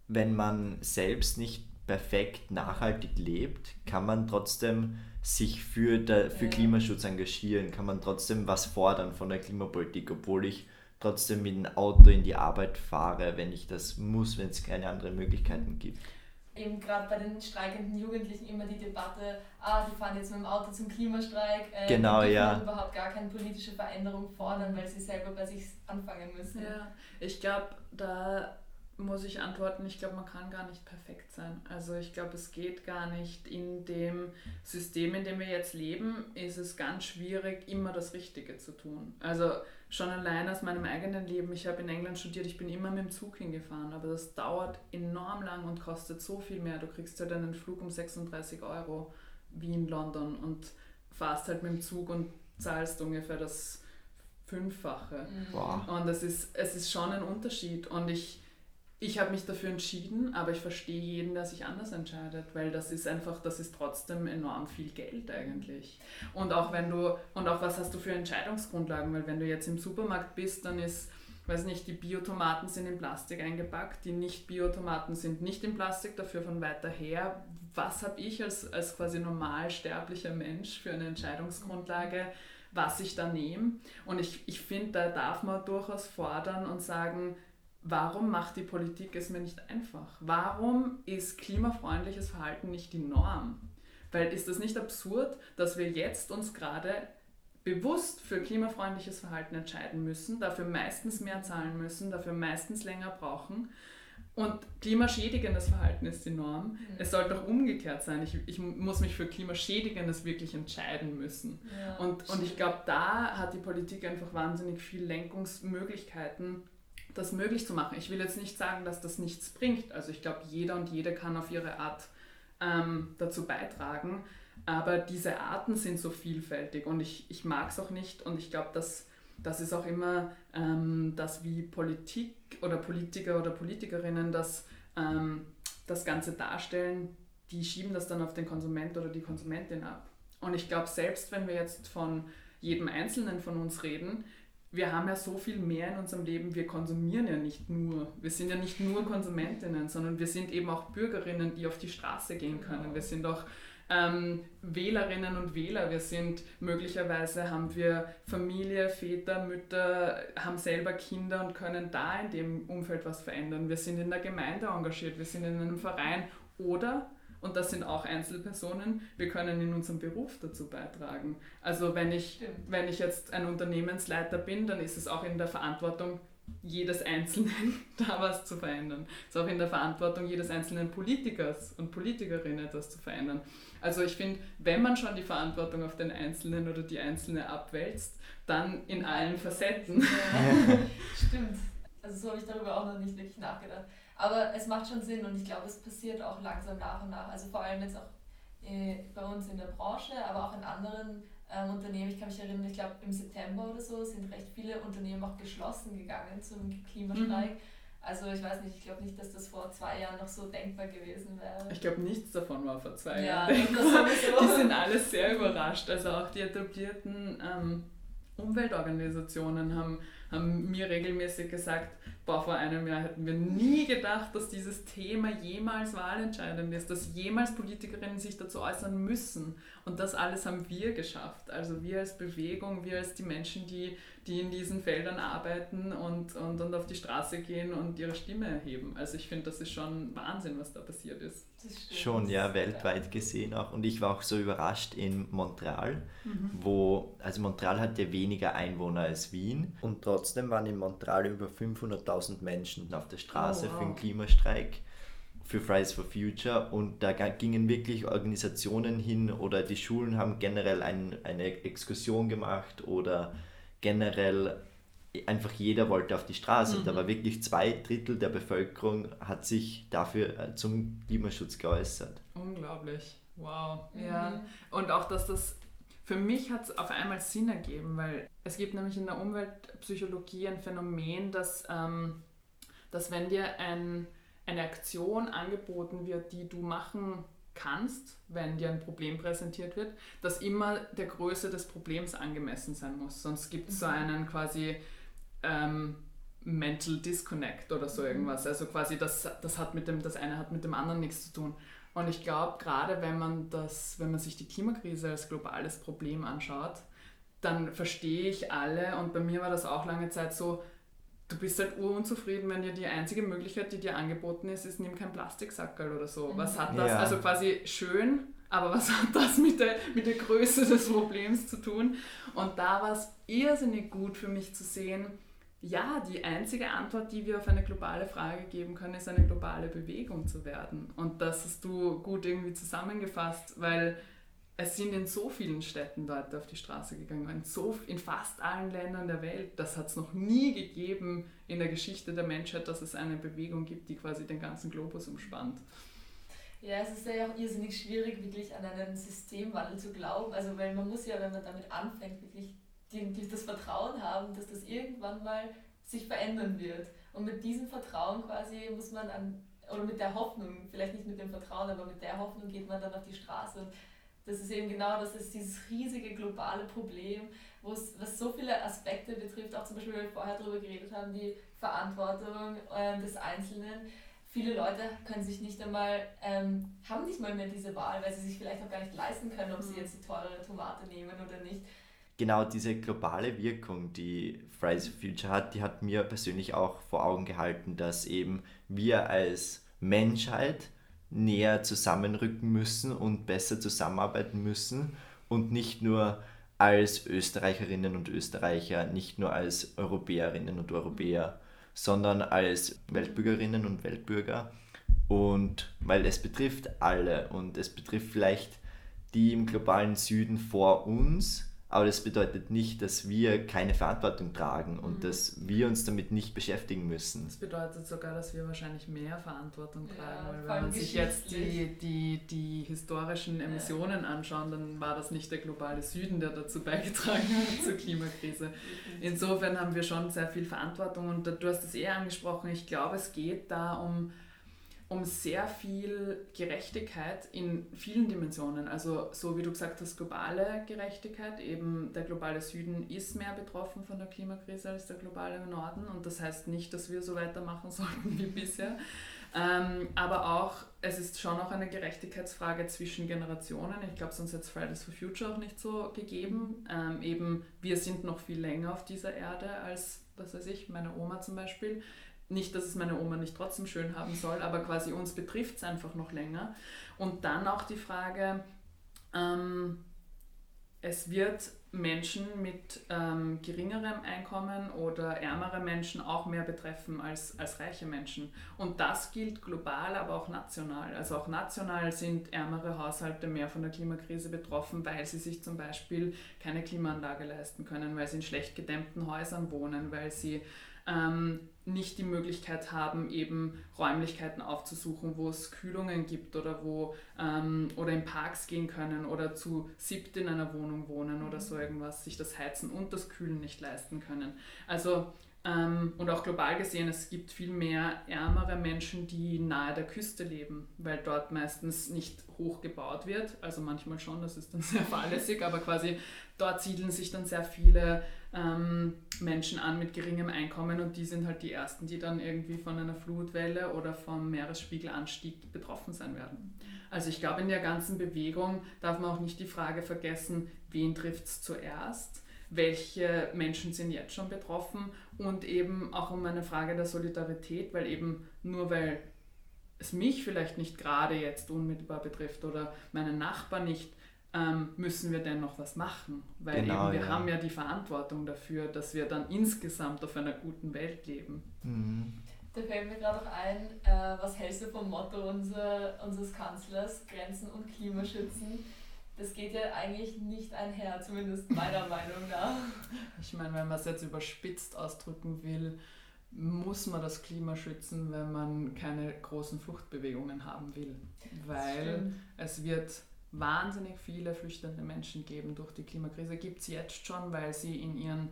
Wenn man selbst nicht perfekt nachhaltig lebt, kann man trotzdem sich für, der, für ja. Klimaschutz engagieren, kann man trotzdem was fordern von der Klimapolitik, obwohl ich trotzdem mit dem Auto in die Arbeit fahre, wenn ich das muss, wenn es keine anderen Möglichkeiten gibt. Eben gerade bei den streikenden Jugendlichen immer die Debatte, ah, die fahren jetzt mit dem Auto zum Klimastreik, äh, genau, die ja. überhaupt gar keine politische Veränderung fordern, weil sie selber bei sich anfangen müssen. Ja, ich glaube, da muss ich antworten, ich glaube, man kann gar nicht perfekt sein. Also ich glaube, es geht gar nicht in dem System, in dem wir jetzt leben, ist es ganz schwierig, immer das Richtige zu tun. Also schon allein aus meinem eigenen Leben, ich habe in England studiert, ich bin immer mit dem Zug hingefahren, aber das dauert enorm lang und kostet so viel mehr. Du kriegst halt einen Flug um 36 Euro wie in London und fahrst halt mit dem Zug und zahlst ungefähr das Fünffache. Wow. Und das ist, es ist schon ein Unterschied und ich ich habe mich dafür entschieden, aber ich verstehe jeden, der sich anders entscheidet, weil das ist einfach, das ist trotzdem enorm viel Geld eigentlich. Und auch wenn du, und auch was hast du für Entscheidungsgrundlagen, weil wenn du jetzt im Supermarkt bist, dann ist, weiß nicht, die Biotomaten sind in Plastik eingepackt, die Nicht-Biotomaten sind nicht in Plastik, dafür von weiter her. Was habe ich als, als quasi normalsterblicher Mensch für eine Entscheidungsgrundlage? was ich da nehme. Und ich, ich finde, da darf man durchaus fordern und sagen, Warum macht die Politik es mir nicht einfach? Warum ist klimafreundliches Verhalten nicht die Norm? Weil ist das nicht absurd, dass wir jetzt uns gerade bewusst für klimafreundliches Verhalten entscheiden müssen, dafür meistens mehr zahlen müssen, dafür meistens länger brauchen. Und klimaschädigendes Verhalten ist die Norm. Mhm. Es sollte auch umgekehrt sein. Ich, ich muss mich für klimaschädigendes wirklich entscheiden müssen. Ja, und, und ich glaube, da hat die Politik einfach wahnsinnig viel Lenkungsmöglichkeiten, das möglich zu machen. Ich will jetzt nicht sagen, dass das nichts bringt. Also ich glaube, jeder und jede kann auf ihre Art ähm, dazu beitragen. Aber diese Arten sind so vielfältig und ich, ich mag es auch nicht und ich glaube, dass das ist auch immer ähm, das, wie Politik oder Politiker oder Politikerinnen das, ähm, das Ganze darstellen, die schieben das dann auf den Konsument oder die Konsumentin ab. Und ich glaube, selbst wenn wir jetzt von jedem Einzelnen von uns reden, wir haben ja so viel mehr in unserem Leben, wir konsumieren ja nicht nur, wir sind ja nicht nur Konsumentinnen, sondern wir sind eben auch Bürgerinnen, die auf die Straße gehen können. Wir sind auch ähm, Wählerinnen und Wähler. Wir sind möglicherweise haben wir Familie, Väter, Mütter, haben selber Kinder und können da in dem Umfeld was verändern. Wir sind in der Gemeinde engagiert, wir sind in einem Verein oder und das sind auch Einzelpersonen, wir können in unserem Beruf dazu beitragen. Also wenn ich, wenn ich jetzt ein Unternehmensleiter bin, dann ist es auch in der Verantwortung jedes Einzelnen *laughs* da was zu verändern. Es ist auch in der Verantwortung jedes einzelnen Politikers und Politikerinnen etwas zu verändern. Also ich finde, wenn man schon die Verantwortung auf den Einzelnen oder die Einzelne abwälzt, dann in allen Facetten. Ja, *laughs* stimmt. Also so habe ich darüber auch noch nicht wirklich nachgedacht. Aber es macht schon Sinn und ich glaube, es passiert auch langsam nach und nach. Also vor allem jetzt auch äh, bei uns in der Branche, aber auch in anderen ähm, Unternehmen. Ich kann mich erinnern, ich glaube im September oder so sind recht viele Unternehmen auch geschlossen gegangen zum Klimastreik. Mhm. Also ich weiß nicht, ich glaube nicht, dass das vor zwei Jahren noch so denkbar gewesen wäre. Ich glaube, nichts davon war vor zwei ja, Jahren denkbar. Die sind alle sehr überrascht. Also auch die etablierten ähm, Umweltorganisationen haben, haben mir regelmäßig gesagt, boah, vor einem Jahr hätten wir nie gedacht, dass dieses Thema jemals wahlentscheidend ist, dass jemals Politikerinnen sich dazu äußern müssen. Und das alles haben wir geschafft. Also wir als Bewegung, wir als die Menschen, die, die in diesen Feldern arbeiten und, und, und auf die Straße gehen und ihre Stimme erheben. Also ich finde, das ist schon Wahnsinn, was da passiert ist. Schon, ja, weltweit gesehen auch. Und ich war auch so überrascht in Montreal, mhm. wo, also Montreal hat ja weniger Einwohner als Wien. Und trotzdem waren in Montreal über 500.000 Menschen auf der Straße oh, wow. für einen Klimastreik für Fridays for Future und da gingen wirklich Organisationen hin oder die Schulen haben generell ein, eine Exkursion gemacht oder generell einfach jeder wollte auf die Straße. Mhm. Da war wirklich zwei Drittel der Bevölkerung hat sich dafür äh, zum Klimaschutz geäußert. Unglaublich. Wow. Mhm. Ja. Und auch, dass das für mich hat es auf einmal Sinn ergeben, weil es gibt nämlich in der Umweltpsychologie ein Phänomen, dass, ähm, dass wenn dir ein eine Aktion angeboten wird, die du machen kannst, wenn dir ein Problem präsentiert wird, dass immer der Größe des Problems angemessen sein muss. Sonst gibt es so mhm. einen quasi ähm, Mental Disconnect oder so mhm. irgendwas. Also quasi das, das hat mit dem, das eine hat mit dem anderen nichts zu tun. Und ich glaube, gerade wenn man das, wenn man sich die Klimakrise als globales Problem anschaut, dann verstehe ich alle und bei mir war das auch lange Zeit so, du bist halt urunzufrieden, wenn dir die einzige Möglichkeit, die dir angeboten ist, ist, nimm kein Plastiksackerl oder so. Was hat das? Ja. Also quasi schön, aber was *laughs* hat das mit der, mit der Größe des Problems zu tun? Und da war es irrsinnig gut für mich zu sehen, ja, die einzige Antwort, die wir auf eine globale Frage geben können, ist eine globale Bewegung zu werden. Und das hast du gut irgendwie zusammengefasst, weil es sind in so vielen Städten Leute auf die Straße gegangen, in, so, in fast allen Ländern der Welt. Das hat es noch nie gegeben in der Geschichte der Menschheit, dass es eine Bewegung gibt, die quasi den ganzen Globus umspannt. Ja, es ist ja auch irrsinnig schwierig, wirklich an einen Systemwandel zu glauben. Also, weil man muss ja, wenn man damit anfängt, wirklich die, die das Vertrauen haben, dass das irgendwann mal sich verändern wird. Und mit diesem Vertrauen quasi muss man an, oder mit der Hoffnung, vielleicht nicht mit dem Vertrauen, aber mit der Hoffnung geht man dann auf die Straße. Und das ist eben genau das, ist dieses riesige globale Problem, was so viele Aspekte betrifft, auch zum Beispiel, weil wir vorher darüber geredet haben, die Verantwortung äh, des Einzelnen. Viele Leute können sich nicht einmal, ähm, haben nicht mal mehr diese Wahl, weil sie sich vielleicht auch gar nicht leisten können, ob sie mhm. jetzt die teurere Tomate nehmen oder nicht. Genau diese globale Wirkung, die Fridays for Future hat, die hat mir persönlich auch vor Augen gehalten, dass eben wir als Menschheit näher zusammenrücken müssen und besser zusammenarbeiten müssen und nicht nur als Österreicherinnen und Österreicher, nicht nur als Europäerinnen und Europäer, sondern als Weltbürgerinnen und Weltbürger. Und weil es betrifft alle und es betrifft vielleicht die im globalen Süden vor uns, aber das bedeutet nicht, dass wir keine Verantwortung tragen und mhm. dass wir uns damit nicht beschäftigen müssen. Das bedeutet sogar, dass wir wahrscheinlich mehr Verantwortung tragen, ja, weil wenn man sich jetzt die, die, die historischen Emissionen ja. anschaut, dann war das nicht der globale Süden, der dazu beigetragen hat *laughs* zur Klimakrise. Insofern haben wir schon sehr viel Verantwortung und du hast es eh angesprochen, ich glaube, es geht da um um sehr viel Gerechtigkeit in vielen Dimensionen. Also so wie du gesagt hast, globale Gerechtigkeit. Eben der globale Süden ist mehr betroffen von der Klimakrise als der globale Norden. Und das heißt nicht, dass wir so weitermachen *laughs* sollten wie bisher. Ähm, aber auch, es ist schon auch eine Gerechtigkeitsfrage zwischen Generationen. Ich glaube, sonst hätte es Fridays for Future auch nicht so gegeben. Ähm, eben, wir sind noch viel länger auf dieser Erde als, was weiß ich, meine Oma zum Beispiel nicht, dass es meine Oma nicht trotzdem schön haben soll, aber quasi uns betrifft es einfach noch länger. Und dann auch die Frage, ähm, es wird Menschen mit ähm, geringerem Einkommen oder ärmere Menschen auch mehr betreffen als, als reiche Menschen. Und das gilt global, aber auch national. Also auch national sind ärmere Haushalte mehr von der Klimakrise betroffen, weil sie sich zum Beispiel keine Klimaanlage leisten können, weil sie in schlecht gedämmten Häusern wohnen, weil sie ähm, nicht die Möglichkeit haben, eben Räumlichkeiten aufzusuchen, wo es Kühlungen gibt oder wo ähm, oder in Parks gehen können oder zu siebt in einer Wohnung wohnen oder so irgendwas, sich das Heizen und das Kühlen nicht leisten können. Also und auch global gesehen, es gibt viel mehr ärmere Menschen, die nahe der Küste leben, weil dort meistens nicht hoch gebaut wird. Also manchmal schon, das ist dann *laughs* sehr fahrlässig, aber quasi dort siedeln sich dann sehr viele ähm, Menschen an mit geringem Einkommen und die sind halt die Ersten, die dann irgendwie von einer Flutwelle oder vom Meeresspiegelanstieg betroffen sein werden. Also ich glaube, in der ganzen Bewegung darf man auch nicht die Frage vergessen, wen trifft es zuerst, welche Menschen sind jetzt schon betroffen und eben auch um eine Frage der Solidarität, weil eben nur weil es mich vielleicht nicht gerade jetzt unmittelbar betrifft oder meinen Nachbarn nicht, ähm, müssen wir denn noch was machen? Weil genau, eben wir ja. haben ja die Verantwortung dafür, dass wir dann insgesamt auf einer guten Welt leben. Mhm. Da fällt mir gerade auch ein, äh, was hältst du vom Motto unser, unseres Kanzlers, Grenzen und Klimaschützen? Das geht ja eigentlich nicht einher, zumindest meiner Meinung nach. Ich meine, wenn man es jetzt überspitzt ausdrücken will, muss man das Klima schützen, wenn man keine großen Fluchtbewegungen haben will. Weil es wird wahnsinnig viele flüchtende Menschen geben durch die Klimakrise. Gibt es jetzt schon, weil sie in ihren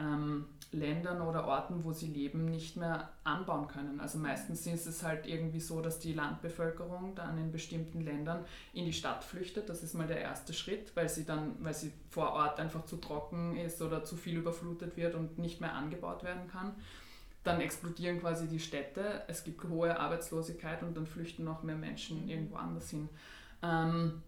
ähm, Ländern oder Orten, wo sie leben, nicht mehr anbauen können. Also meistens ist es halt irgendwie so, dass die Landbevölkerung dann in bestimmten Ländern in die Stadt flüchtet. Das ist mal der erste Schritt, weil sie dann, weil sie vor Ort einfach zu trocken ist oder zu viel überflutet wird und nicht mehr angebaut werden kann. Dann explodieren quasi die Städte, es gibt hohe Arbeitslosigkeit und dann flüchten noch mehr Menschen irgendwo anders hin. Ähm,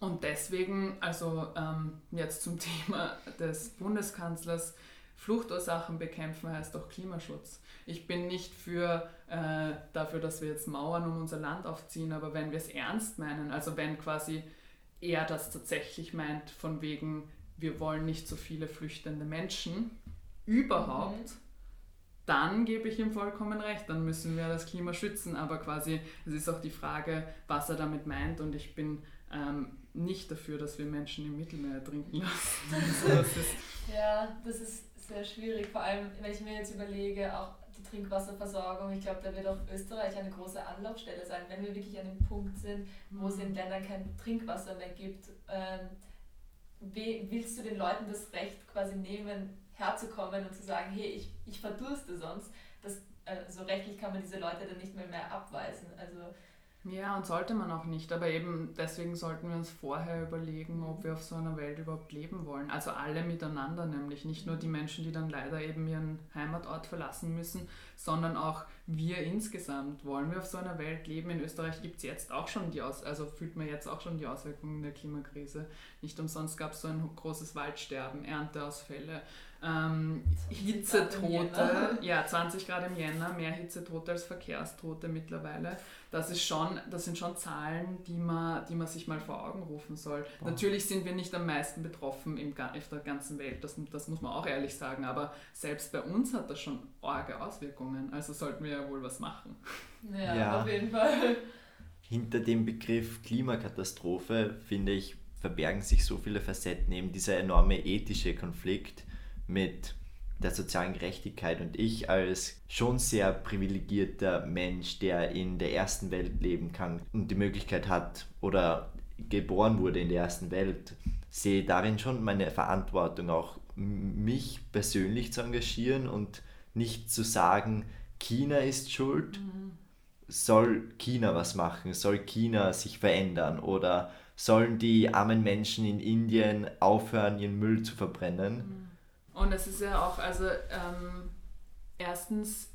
und deswegen, also ähm, jetzt zum *laughs* Thema des Bundeskanzlers, Fluchtursachen bekämpfen heißt auch Klimaschutz. Ich bin nicht für, äh, dafür, dass wir jetzt Mauern um unser Land aufziehen, aber wenn wir es ernst meinen, also wenn quasi er das tatsächlich meint, von wegen, wir wollen nicht so viele flüchtende Menschen überhaupt, mhm. dann gebe ich ihm vollkommen recht, dann müssen wir das Klima schützen. Aber quasi, es ist auch die Frage, was er damit meint und ich bin ähm, nicht dafür, dass wir Menschen im Mittelmeer trinken lassen. Also *laughs* das ja, das ist sehr schwierig, vor allem wenn ich mir jetzt überlege, auch die Trinkwasserversorgung, ich glaube, da wird auch Österreich eine große Anlaufstelle sein, wenn wir wirklich an dem Punkt sind, wo es in mhm. Ländern kein Trinkwasser mehr gibt. Ähm, willst du den Leuten das Recht quasi nehmen, herzukommen und zu sagen, hey, ich, ich verdurste sonst? Das, also rechtlich kann man diese Leute dann nicht mehr, mehr abweisen. Also ja, und sollte man auch nicht. Aber eben deswegen sollten wir uns vorher überlegen, ob wir auf so einer Welt überhaupt leben wollen. Also alle miteinander, nämlich nicht nur die Menschen, die dann leider eben ihren Heimatort verlassen müssen, sondern auch wir insgesamt. Wollen wir auf so einer Welt leben? In Österreich gibt es jetzt auch schon die Aus also fühlt man jetzt auch schon die Auswirkungen der Klimakrise. Nicht umsonst gab es so ein großes Waldsterben, Ernteausfälle, ähm, Hitzetote, ja 20 Grad im Jänner, mehr Hitzetote als Verkehrstote mittlerweile. Das, ist schon, das sind schon Zahlen, die man, die man sich mal vor Augen rufen soll. Wow. Natürlich sind wir nicht am meisten betroffen im, auf der ganzen Welt, das, das muss man auch ehrlich sagen, aber selbst bei uns hat das schon arge Auswirkungen, also sollten wir ja wohl was machen. Ja, ja. auf jeden Fall. Hinter dem Begriff Klimakatastrophe, finde ich, verbergen sich so viele Facetten, eben dieser enorme ethische Konflikt mit der sozialen Gerechtigkeit und ich als schon sehr privilegierter Mensch, der in der ersten Welt leben kann und die Möglichkeit hat oder geboren wurde in der ersten Welt, sehe darin schon meine Verantwortung auch mich persönlich zu engagieren und nicht zu sagen, China ist schuld, mhm. soll China was machen, soll China sich verändern oder sollen die armen Menschen in Indien aufhören, ihren Müll zu verbrennen. Mhm und es ist ja auch, also ähm, erstens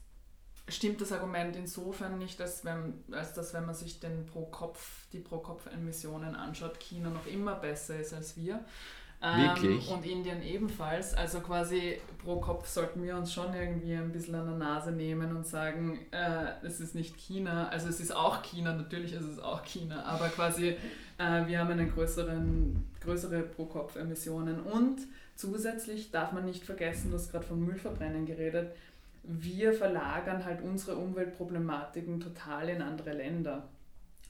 stimmt das Argument insofern nicht, dass wenn, als dass wenn man sich den pro Kopf, die Pro-Kopf-Emissionen anschaut, China noch immer besser ist als wir. Ähm, Wirklich? Und Indien ebenfalls. Also quasi pro Kopf sollten wir uns schon irgendwie ein bisschen an der Nase nehmen und sagen, äh, es ist nicht China, also es ist auch China, natürlich ist es auch China, aber quasi äh, wir haben einen größeren, größere Pro-Kopf-Emissionen und Zusätzlich darf man nicht vergessen, du hast gerade von Müllverbrennen geredet, wir verlagern halt unsere Umweltproblematiken total in andere Länder.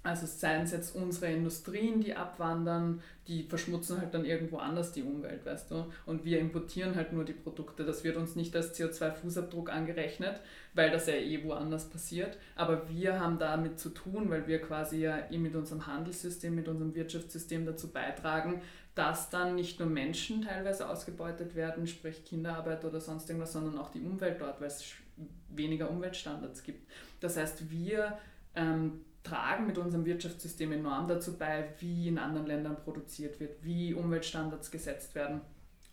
Also seien es jetzt unsere Industrien, die abwandern, die verschmutzen halt dann irgendwo anders die Umwelt, weißt du. Und wir importieren halt nur die Produkte. Das wird uns nicht als CO2-Fußabdruck angerechnet, weil das ja eh woanders passiert. Aber wir haben damit zu tun, weil wir quasi ja mit unserem Handelssystem, mit unserem Wirtschaftssystem dazu beitragen, dass dann nicht nur Menschen teilweise ausgebeutet werden, sprich Kinderarbeit oder sonst irgendwas, sondern auch die Umwelt dort, weil es weniger Umweltstandards gibt. Das heißt, wir ähm, tragen mit unserem Wirtschaftssystem enorm dazu bei, wie in anderen Ländern produziert wird, wie Umweltstandards gesetzt werden.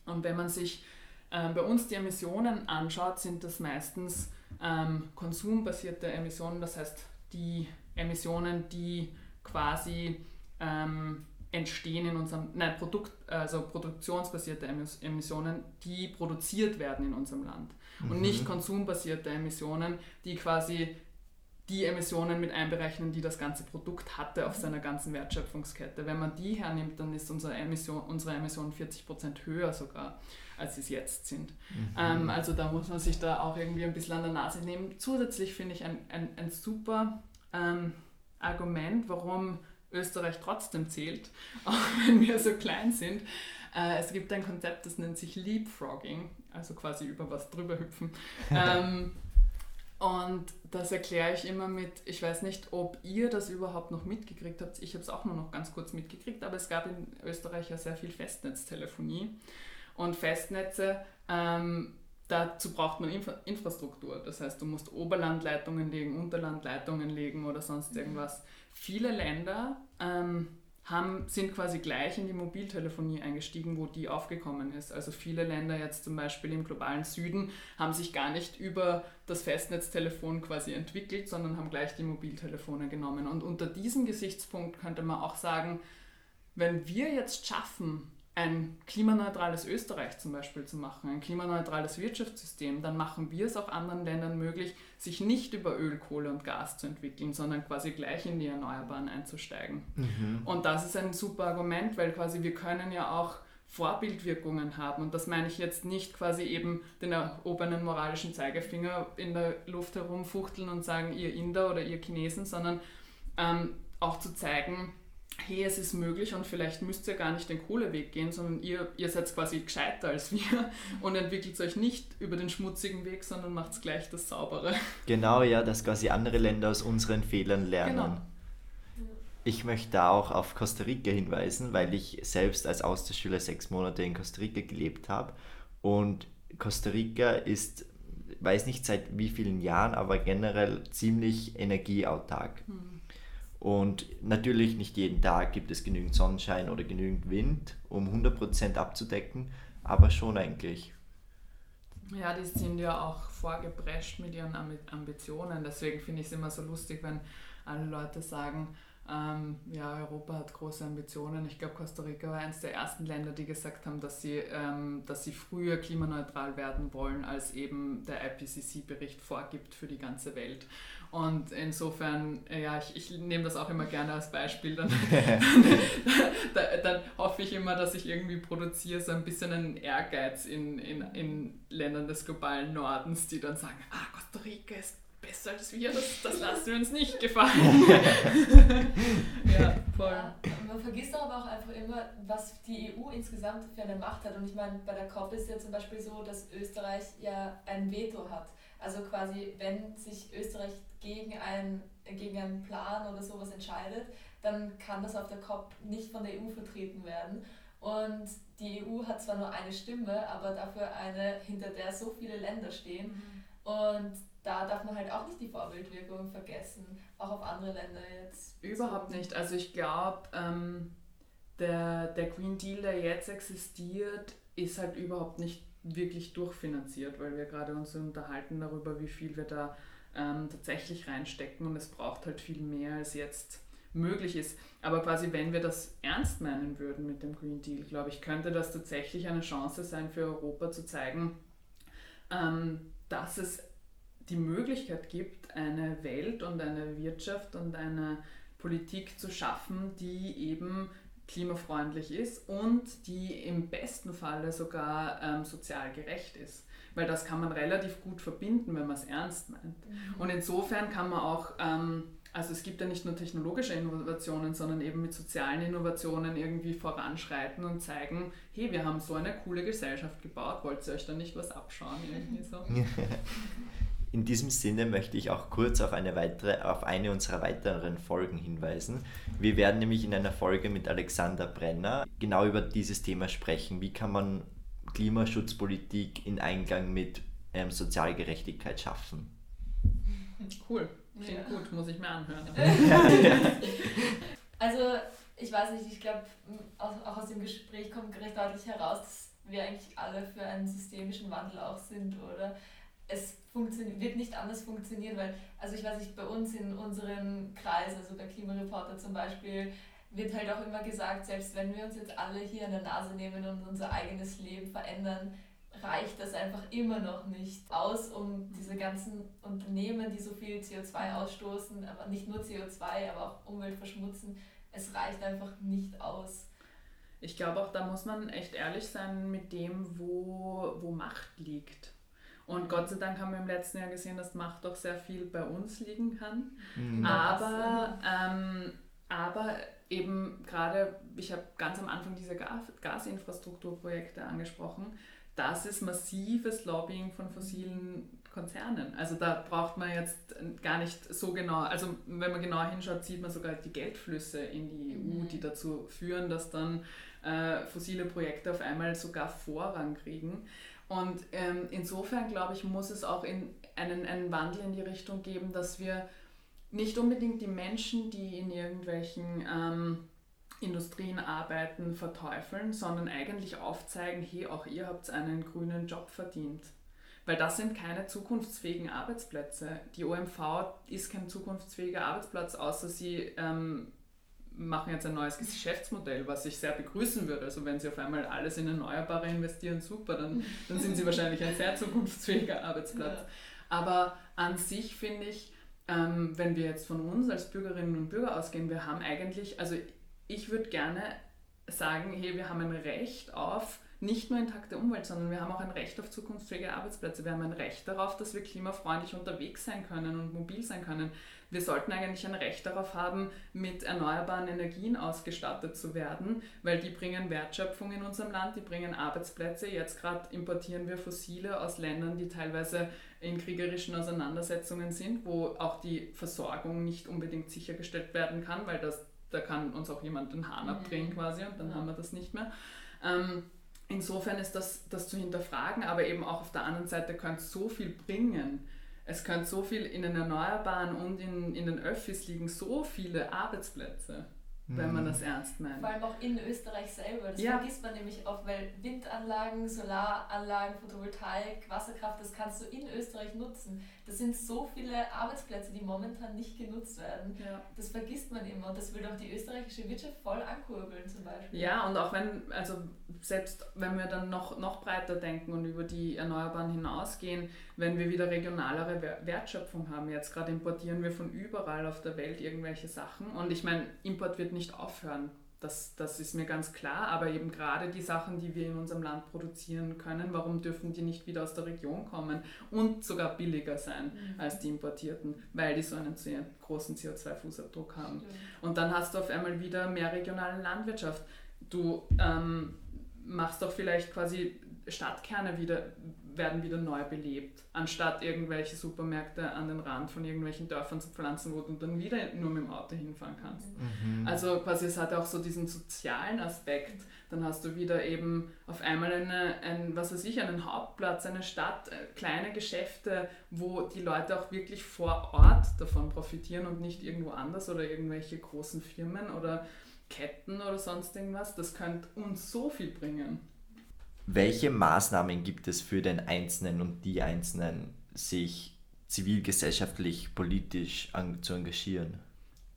Und wenn man sich äh, bei uns die Emissionen anschaut, sind das meistens ähm, konsumbasierte Emissionen, das heißt die Emissionen, die quasi ähm, entstehen in unserem, nein, Produkt, also produktionsbasierte Emissionen, die produziert werden in unserem Land. Mhm. Und nicht konsumbasierte Emissionen, die quasi die Emissionen mit einberechnen, die das ganze Produkt hatte auf seiner ganzen Wertschöpfungskette. Wenn man die hernimmt, dann ist unsere Emission, unsere Emission 40% höher sogar, als sie es jetzt sind. Mhm. Ähm, also da muss man sich da auch irgendwie ein bisschen an der Nase nehmen. Zusätzlich finde ich ein, ein, ein super ähm, Argument, warum Österreich trotzdem zählt, *laughs* auch wenn wir so klein sind. Äh, es gibt ein Konzept, das nennt sich Leapfrogging, also quasi über was drüber hüpfen. *laughs* ähm, und das erkläre ich immer mit, ich weiß nicht, ob ihr das überhaupt noch mitgekriegt habt. Ich habe es auch nur noch ganz kurz mitgekriegt, aber es gab in Österreich ja sehr viel Festnetztelefonie. Und Festnetze, ähm, dazu braucht man Infra Infrastruktur. Das heißt, du musst Oberlandleitungen legen, Unterlandleitungen legen oder sonst irgendwas. Viele Länder ähm, haben, sind quasi gleich in die Mobiltelefonie eingestiegen, wo die aufgekommen ist. Also viele Länder jetzt zum Beispiel im globalen Süden haben sich gar nicht über das Festnetztelefon quasi entwickelt, sondern haben gleich die Mobiltelefone genommen. Und unter diesem Gesichtspunkt könnte man auch sagen, wenn wir jetzt schaffen, ein klimaneutrales Österreich zum Beispiel zu machen, ein klimaneutrales Wirtschaftssystem, dann machen wir es auch anderen Ländern möglich, sich nicht über Öl, Kohle und Gas zu entwickeln, sondern quasi gleich in die Erneuerbaren einzusteigen. Mhm. Und das ist ein super Argument, weil quasi wir können ja auch Vorbildwirkungen haben. Und das meine ich jetzt nicht quasi eben den erhobenen moralischen Zeigefinger in der Luft herumfuchteln und sagen, ihr Inder oder ihr Chinesen, sondern ähm, auch zu zeigen, hey, es ist möglich und vielleicht müsst ihr gar nicht den Kohleweg gehen, sondern ihr, ihr seid quasi gescheiter als wir *laughs* und entwickelt euch nicht über den schmutzigen Weg, sondern macht gleich das Saubere. Genau, ja, dass quasi andere Länder aus unseren Fehlern lernen. Genau. Ich möchte da auch auf Costa Rica hinweisen, weil ich selbst als Austauschschüler sechs Monate in Costa Rica gelebt habe. Und Costa Rica ist, weiß nicht seit wie vielen Jahren, aber generell ziemlich energieautark. Mhm. Und natürlich nicht jeden Tag gibt es genügend Sonnenschein oder genügend Wind, um 100% abzudecken, aber schon eigentlich. Ja, die sind ja auch vorgeprescht mit ihren Ambitionen. Deswegen finde ich es immer so lustig, wenn alle Leute sagen, ähm, ja, Europa hat große Ambitionen. Ich glaube, Costa Rica war eines der ersten Länder, die gesagt haben, dass sie, ähm, dass sie früher klimaneutral werden wollen, als eben der IPCC-Bericht vorgibt für die ganze Welt. Und insofern, ja, ich, ich nehme das auch immer gerne als Beispiel. *laughs* Dann, dann, dann, hoffe ich immer, dass ich irgendwie produziere, so ein bisschen einen Ehrgeiz in, in, in Ländern des globalen Nordens, die dann sagen, ah, Costa Rica ist besser als wir, das, das lassen wir uns nicht gefallen. *laughs* *laughs* ja, voll. Ja, man vergisst aber auch einfach immer, was die EU insgesamt für eine Macht hat. Und ich meine, bei der COP ist ja zum Beispiel so, dass Österreich ja ein Veto hat. Also quasi, wenn sich Österreich gegen, ein, gegen einen Plan oder sowas entscheidet, dann kann das auf der COP nicht von der EU vertreten werden. Und die EU hat zwar nur eine Stimme, aber dafür eine, hinter der so viele Länder stehen. Mhm. Und da darf man halt auch nicht die Vorbildwirkung vergessen, auch auf andere Länder jetzt. Überhaupt nicht. Also ich glaube, ähm, der, der Green Deal, der jetzt existiert, ist halt überhaupt nicht wirklich durchfinanziert, weil wir gerade uns unterhalten darüber, wie viel wir da ähm, tatsächlich reinstecken und es braucht halt viel mehr als jetzt möglich ist. Aber quasi, wenn wir das ernst meinen würden mit dem Green Deal, glaube ich, könnte das tatsächlich eine Chance sein für Europa zu zeigen, ähm, dass es die Möglichkeit gibt, eine Welt und eine Wirtschaft und eine Politik zu schaffen, die eben klimafreundlich ist und die im besten Falle sogar ähm, sozial gerecht ist. Weil das kann man relativ gut verbinden, wenn man es ernst meint. Mhm. Und insofern kann man auch, ähm, also es gibt ja nicht nur technologische Innovationen, sondern eben mit sozialen Innovationen irgendwie voranschreiten und zeigen, hey, wir haben so eine coole Gesellschaft gebaut, wollt ihr euch da nicht was abschauen? Irgendwie so. *laughs* *laughs* *laughs* In diesem Sinne möchte ich auch kurz auf eine, weitere, auf eine unserer weiteren Folgen hinweisen. Wir werden nämlich in einer Folge mit Alexander Brenner genau über dieses Thema sprechen. Wie kann man Klimaschutzpolitik in Einklang mit ähm, Sozialgerechtigkeit schaffen? Cool, klingt ja. gut, muss ich mir anhören. *laughs* *laughs* also, ich weiß nicht, ich glaube, auch aus dem Gespräch kommt recht deutlich heraus, dass wir eigentlich alle für einen systemischen Wandel auch sind, oder? Es wird nicht anders funktionieren, weil, also ich weiß nicht, bei uns in unserem Kreis, also bei Klimareporter zum Beispiel, wird halt auch immer gesagt, selbst wenn wir uns jetzt alle hier an der Nase nehmen und unser eigenes Leben verändern, reicht das einfach immer noch nicht aus, um diese ganzen Unternehmen, die so viel CO2 ausstoßen, aber nicht nur CO2, aber auch Umwelt verschmutzen, es reicht einfach nicht aus. Ich glaube auch, da muss man echt ehrlich sein mit dem, wo, wo Macht liegt. Und Gott sei Dank haben wir im letzten Jahr gesehen, dass Macht doch sehr viel bei uns liegen kann. Mhm. Aber, ähm, aber eben gerade, ich habe ganz am Anfang diese Gasinfrastrukturprojekte angesprochen, das ist massives Lobbying von fossilen Konzernen. Also da braucht man jetzt gar nicht so genau, also wenn man genau hinschaut, sieht man sogar die Geldflüsse in die EU, mhm. die dazu führen, dass dann äh, fossile Projekte auf einmal sogar Vorrang kriegen. Und ähm, insofern, glaube ich, muss es auch in einen, einen Wandel in die Richtung geben, dass wir nicht unbedingt die Menschen, die in irgendwelchen ähm, Industrien arbeiten, verteufeln, sondern eigentlich aufzeigen, hey, auch ihr habt einen grünen Job verdient. Weil das sind keine zukunftsfähigen Arbeitsplätze. Die OMV ist kein zukunftsfähiger Arbeitsplatz, außer sie ähm, machen jetzt ein neues Geschäftsmodell, was ich sehr begrüßen würde. Also wenn sie auf einmal alles in Erneuerbare investieren, super, dann, dann sind sie *laughs* wahrscheinlich ein sehr zukunftsfähiger Arbeitsplatz. Ja. Aber an sich finde ich, ähm, wenn wir jetzt von uns als Bürgerinnen und Bürger ausgehen, wir haben eigentlich, also ich würde gerne sagen, hey, wir haben ein Recht auf nicht nur intakte Umwelt, sondern wir haben auch ein Recht auf zukunftsfähige Arbeitsplätze. Wir haben ein Recht darauf, dass wir klimafreundlich unterwegs sein können und mobil sein können wir sollten eigentlich ein Recht darauf haben, mit erneuerbaren Energien ausgestattet zu werden, weil die bringen Wertschöpfung in unserem Land, die bringen Arbeitsplätze. Jetzt gerade importieren wir Fossile aus Ländern, die teilweise in kriegerischen Auseinandersetzungen sind, wo auch die Versorgung nicht unbedingt sichergestellt werden kann, weil das, da kann uns auch jemand den Hahn mhm. abdrehen quasi und dann haben wir das nicht mehr. Ähm, insofern ist das, das zu hinterfragen, aber eben auch auf der anderen Seite könnte es so viel bringen, es könnte so viel in den Erneuerbaren und in, in den Öffis liegen, so viele Arbeitsplätze. wenn man das ernst meint. Vor allem auch in Österreich selber. Das ja. vergisst man nämlich oft, weil Windanlagen, Solaranlagen, Photovoltaik, Wasserkraft, das kannst du in Österreich nutzen. Das sind so viele Arbeitsplätze, die momentan nicht genutzt werden. Ja. Das vergisst man immer und das will doch die österreichische Wirtschaft voll ankurbeln zum Beispiel. Ja, und auch wenn, also selbst wenn wir dann noch, noch breiter denken und über die Erneuerbaren hinausgehen, wenn wir wieder regionalere Wertschöpfung haben, jetzt gerade importieren wir von überall auf der Welt irgendwelche Sachen und ich meine, Import wird nicht aufhören. Das, das ist mir ganz klar, aber eben gerade die Sachen, die wir in unserem Land produzieren können, warum dürfen die nicht wieder aus der Region kommen und sogar billiger sein mhm. als die importierten, weil die so einen sehr großen CO2-Fußabdruck haben. Stimmt. Und dann hast du auf einmal wieder mehr regionale Landwirtschaft. Du ähm, machst doch vielleicht quasi Stadtkerne wieder, werden wieder neu belebt, anstatt irgendwelche Supermärkte an den Rand von irgendwelchen Dörfern zu pflanzen, wo du dann wieder nur mit dem Auto hinfahren kannst. Mhm. Also quasi es hat auch so diesen sozialen Aspekt. Dann hast du wieder eben auf einmal eine, ein, was weiß ich, einen Hauptplatz, eine Stadt, äh, kleine Geschäfte, wo die Leute auch wirklich vor Ort davon profitieren und nicht irgendwo anders oder irgendwelche großen Firmen oder Ketten oder sonst irgendwas. Das könnte uns so viel bringen. Welche Maßnahmen gibt es für den Einzelnen und die Einzelnen, sich zivilgesellschaftlich, politisch zu engagieren?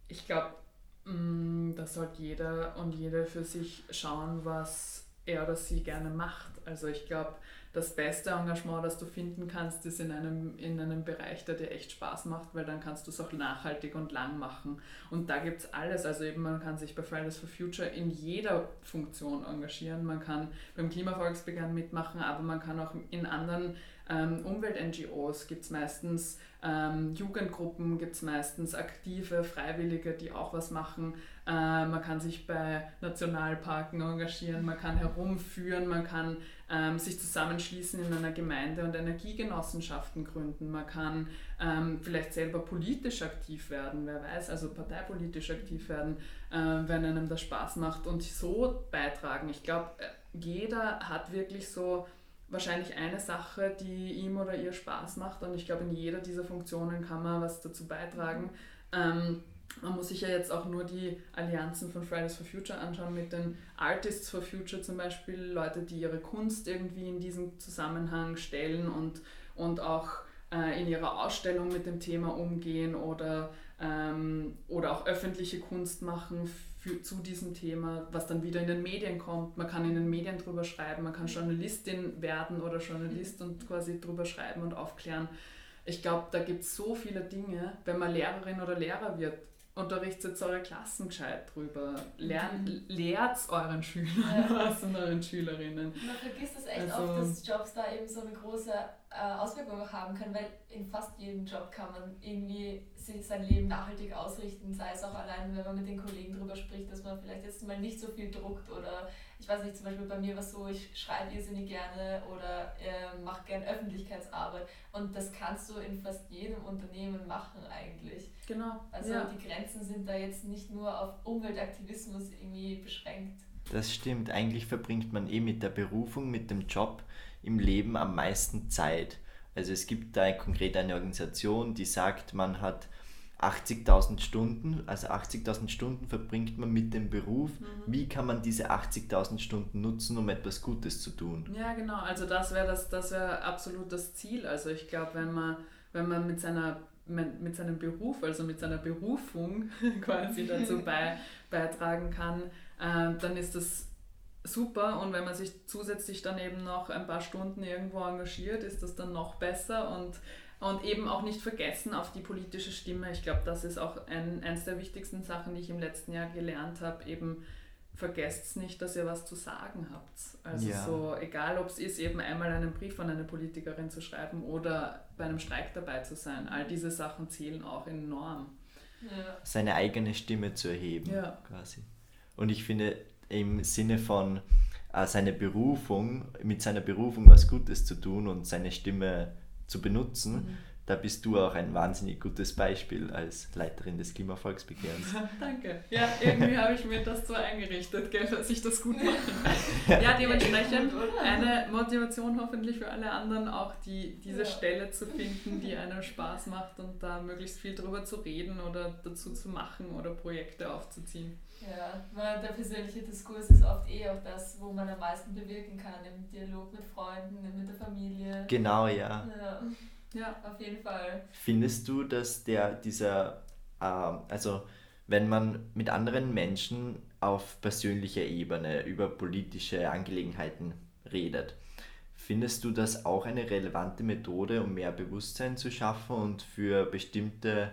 Ich glaube, mm, da sollte jeder und jede für sich schauen, was er oder sie gerne macht. Also ich glaube, das beste Engagement, das du finden kannst, ist in einem, in einem Bereich, der dir echt Spaß macht, weil dann kannst du es auch nachhaltig und lang machen. Und da gibt es alles. Also eben man kann sich bei Fridays for Future in jeder Funktion engagieren. Man kann beim Klimavolksbegehren mitmachen, aber man kann auch in anderen ähm, Umwelt-NGOs gibt es meistens ähm, Jugendgruppen, gibt es meistens aktive Freiwillige, die auch was machen. Äh, man kann sich bei Nationalparken engagieren, man kann herumführen, man kann ähm, sich zusammenschließen in einer Gemeinde und Energiegenossenschaften gründen. Man kann ähm, vielleicht selber politisch aktiv werden, wer weiß, also parteipolitisch aktiv werden, äh, wenn einem das Spaß macht und so beitragen. Ich glaube, äh, jeder hat wirklich so wahrscheinlich eine Sache, die ihm oder ihr Spaß macht und ich glaube, in jeder dieser Funktionen kann man was dazu beitragen. Ähm, man muss sich ja jetzt auch nur die Allianzen von Fridays for Future anschauen mit den Artists for Future zum Beispiel, Leute, die ihre Kunst irgendwie in diesem Zusammenhang stellen und, und auch äh, in ihrer Ausstellung mit dem Thema umgehen oder, ähm, oder auch öffentliche Kunst machen für, zu diesem Thema, was dann wieder in den Medien kommt. Man kann in den Medien drüber schreiben, man kann Journalistin werden oder Journalist und quasi drüber schreiben und aufklären. Ich glaube, da gibt es so viele Dinge, wenn man Lehrerin oder Lehrer wird unterrichtet eure Klassen gescheit drüber. Lern, mhm. Lehrt euren Schülern ja. und euren Schülerinnen. Man vergisst es echt also, oft, dass Jobs da eben so eine große äh, Auswirkung haben können, weil in fast jedem Job kann man irgendwie sich sein Leben nachhaltig ausrichten, sei es auch allein, wenn man mit den Kollegen darüber spricht, dass man vielleicht jetzt mal nicht so viel druckt oder ich weiß nicht, zum Beispiel bei mir war es so, ich schreibe irrsinnig gerne oder äh, mache gerne Öffentlichkeitsarbeit und das kannst du in fast jedem Unternehmen machen eigentlich. Genau. Also ja. die Grenzen sind da jetzt nicht nur auf Umweltaktivismus irgendwie beschränkt. Das stimmt, eigentlich verbringt man eh mit der Berufung, mit dem Job im Leben am meisten Zeit. Also es gibt da konkret eine Organisation, die sagt, man hat 80.000 Stunden, also 80.000 Stunden verbringt man mit dem Beruf. Mhm. Wie kann man diese 80.000 Stunden nutzen, um etwas Gutes zu tun? Ja, genau. Also das wäre das, das wär absolut das Ziel. Also ich glaube, wenn man, wenn man mit seiner mit seinem Beruf, also mit seiner Berufung *laughs* quasi dazu *laughs* bei, beitragen kann, äh, dann ist das super und wenn man sich zusätzlich dann eben noch ein paar Stunden irgendwo engagiert, ist das dann noch besser und und eben auch nicht vergessen auf die politische Stimme. Ich glaube, das ist auch ein, eines der wichtigsten Sachen, die ich im letzten Jahr gelernt habe. Eben vergesst nicht, dass ihr was zu sagen habt. Also ja. so, egal ob es ist, eben einmal einen Brief an eine Politikerin zu schreiben oder bei einem Streik dabei zu sein. All diese Sachen zählen auch enorm. Ja. Seine eigene Stimme zu erheben, ja. quasi. Und ich finde, im Sinne von äh, seine Berufung, mit seiner Berufung was Gutes zu tun und seine Stimme zu benutzen, mhm. Da bist du auch ein wahnsinnig gutes Beispiel als Leiterin des Klimavolksbegehrens. *laughs* Danke. Ja, irgendwie habe ich mir das so eingerichtet, gell, dass ich das gut mache. *laughs* Ja, dementsprechend eine Motivation hoffentlich für alle anderen, auch die, diese ja. Stelle zu finden, die einem Spaß macht und da möglichst viel drüber zu reden oder dazu zu machen oder Projekte aufzuziehen. Ja, der persönliche Diskurs ist oft eh auch das, wo man am meisten bewirken kann, im Dialog mit Freunden, mit der Familie. Genau, ja. Ja, ja auf jeden Fall. Findest du, dass der, dieser, äh, also wenn man mit anderen Menschen auf persönlicher Ebene über politische Angelegenheiten redet, findest du das auch eine relevante Methode, um mehr Bewusstsein zu schaffen und für bestimmte,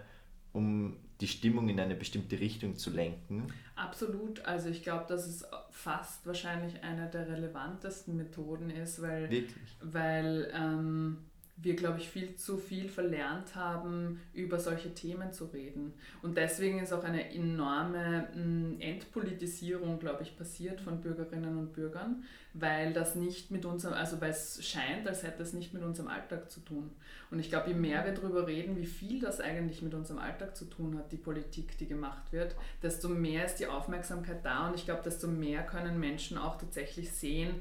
um die Stimmung in eine bestimmte Richtung zu lenken? Absolut. Also ich glaube, dass es fast wahrscheinlich eine der relevantesten Methoden ist, weil, Wirklich? weil ähm, wir, glaube ich, viel zu viel verlernt haben, über solche Themen zu reden. Und deswegen ist auch eine enorme hm, Entpolitisierung, glaube ich, passiert von Bürgerinnen und Bürgern, weil das nicht mit unserem, also weil es scheint, als hätte es nicht mit unserem Alltag zu tun. Und ich glaube, je mehr wir darüber reden, wie viel das eigentlich mit unserem Alltag zu tun hat, die Politik, die gemacht wird, desto mehr ist die Aufmerksamkeit da und ich glaube, desto mehr können Menschen auch tatsächlich sehen,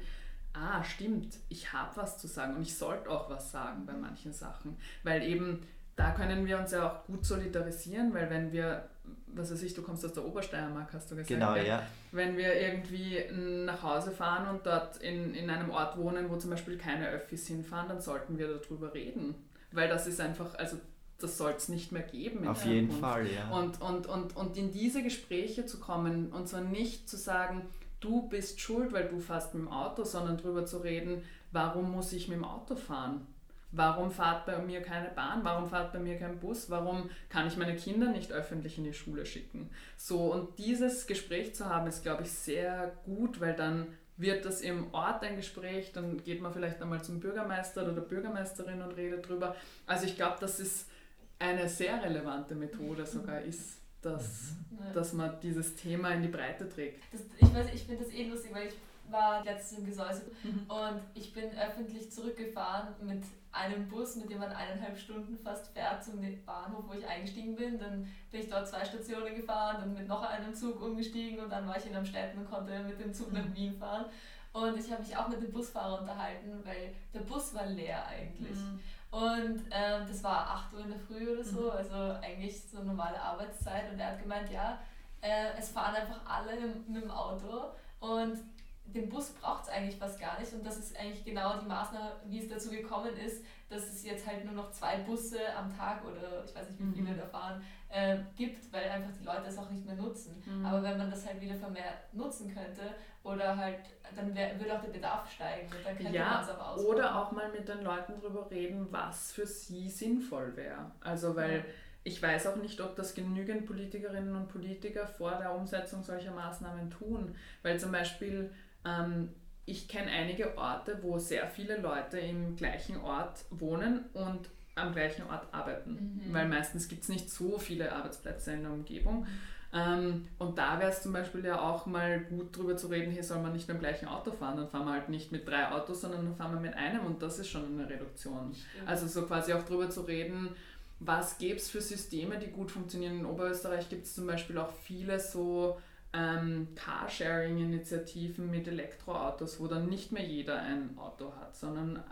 ah, stimmt, ich habe was zu sagen und ich sollte auch was sagen bei manchen Sachen. Weil eben da können wir uns ja auch gut solidarisieren, weil wenn wir, was weiß ich, du kommst aus der Obersteiermark, hast du gesagt. Genau, ja. Wenn wir irgendwie nach Hause fahren und dort in, in einem Ort wohnen, wo zum Beispiel keine Öffis hinfahren, dann sollten wir darüber reden. Weil das ist einfach, also das soll es nicht mehr geben. Auf jeden Fall, ja. Und, und, und, und in diese Gespräche zu kommen und zwar nicht zu sagen, du bist schuld, weil du fährst mit dem Auto, sondern darüber zu reden, warum muss ich mit dem Auto fahren? Warum fährt bei mir keine Bahn? Warum fährt bei mir kein Bus? Warum kann ich meine Kinder nicht öffentlich in die Schule schicken? So, und dieses Gespräch zu haben, ist, glaube ich, sehr gut, weil dann wird das im Ort ein Gespräch, dann geht man vielleicht einmal zum Bürgermeister oder Bürgermeisterin und redet drüber. Also ich glaube, dass es eine sehr relevante Methode sogar ist dass, mhm. dass man dieses Thema in die Breite trägt. Das, ich weiß, ich finde das eh lustig, weil ich war letztens im Gesäuse mhm. und ich bin öffentlich zurückgefahren mit einem Bus, mit dem man eineinhalb Stunden fast fährt zum Bahnhof, wo ich eingestiegen bin. Dann bin ich dort zwei Stationen gefahren, dann mit noch einem Zug umgestiegen und dann war ich in Amstetten und konnte mit dem Zug nach mhm. Wien fahren. Und ich habe mich auch mit dem Busfahrer unterhalten, weil der Bus war leer eigentlich. Mhm. Und ähm, das war 8 Uhr in der Früh oder so, mhm. also eigentlich so normale Arbeitszeit. Und er hat gemeint, ja, äh, es fahren einfach alle mit dem Auto und den Bus braucht es eigentlich fast gar nicht. Und das ist eigentlich genau die Maßnahme, wie es dazu gekommen ist, dass es jetzt halt nur noch zwei Busse am Tag oder ich weiß nicht, wie viele mhm. da fahren, äh, gibt, weil einfach die Leute es auch nicht mehr nutzen. Mhm. Aber wenn man das halt wieder vermehrt nutzen könnte oder halt, dann wär, würde auch der Bedarf steigen und dann könnte ja, man es aber ausbauen. Oder auch mal mit den Leuten darüber reden, was für sie sinnvoll wäre. Also weil ja. ich weiß auch nicht, ob das genügend Politikerinnen und Politiker vor der Umsetzung solcher Maßnahmen tun. Weil zum Beispiel ähm, ich kenne einige Orte, wo sehr viele Leute im gleichen Ort wohnen und am gleichen Ort arbeiten, mhm. weil meistens gibt es nicht so viele Arbeitsplätze in der Umgebung. Ähm, und da wäre es zum Beispiel ja auch mal gut drüber zu reden, hier soll man nicht mit dem gleichen Auto fahren, dann fahren wir halt nicht mit drei Autos, sondern dann fahren wir mit einem und das ist schon eine Reduktion. Stimmt. Also so quasi auch drüber zu reden, was gäbe es für Systeme, die gut funktionieren. In Oberösterreich gibt es zum Beispiel auch viele so ähm, Carsharing-Initiativen mit Elektroautos, wo dann nicht mehr jeder ein Auto hat, sondern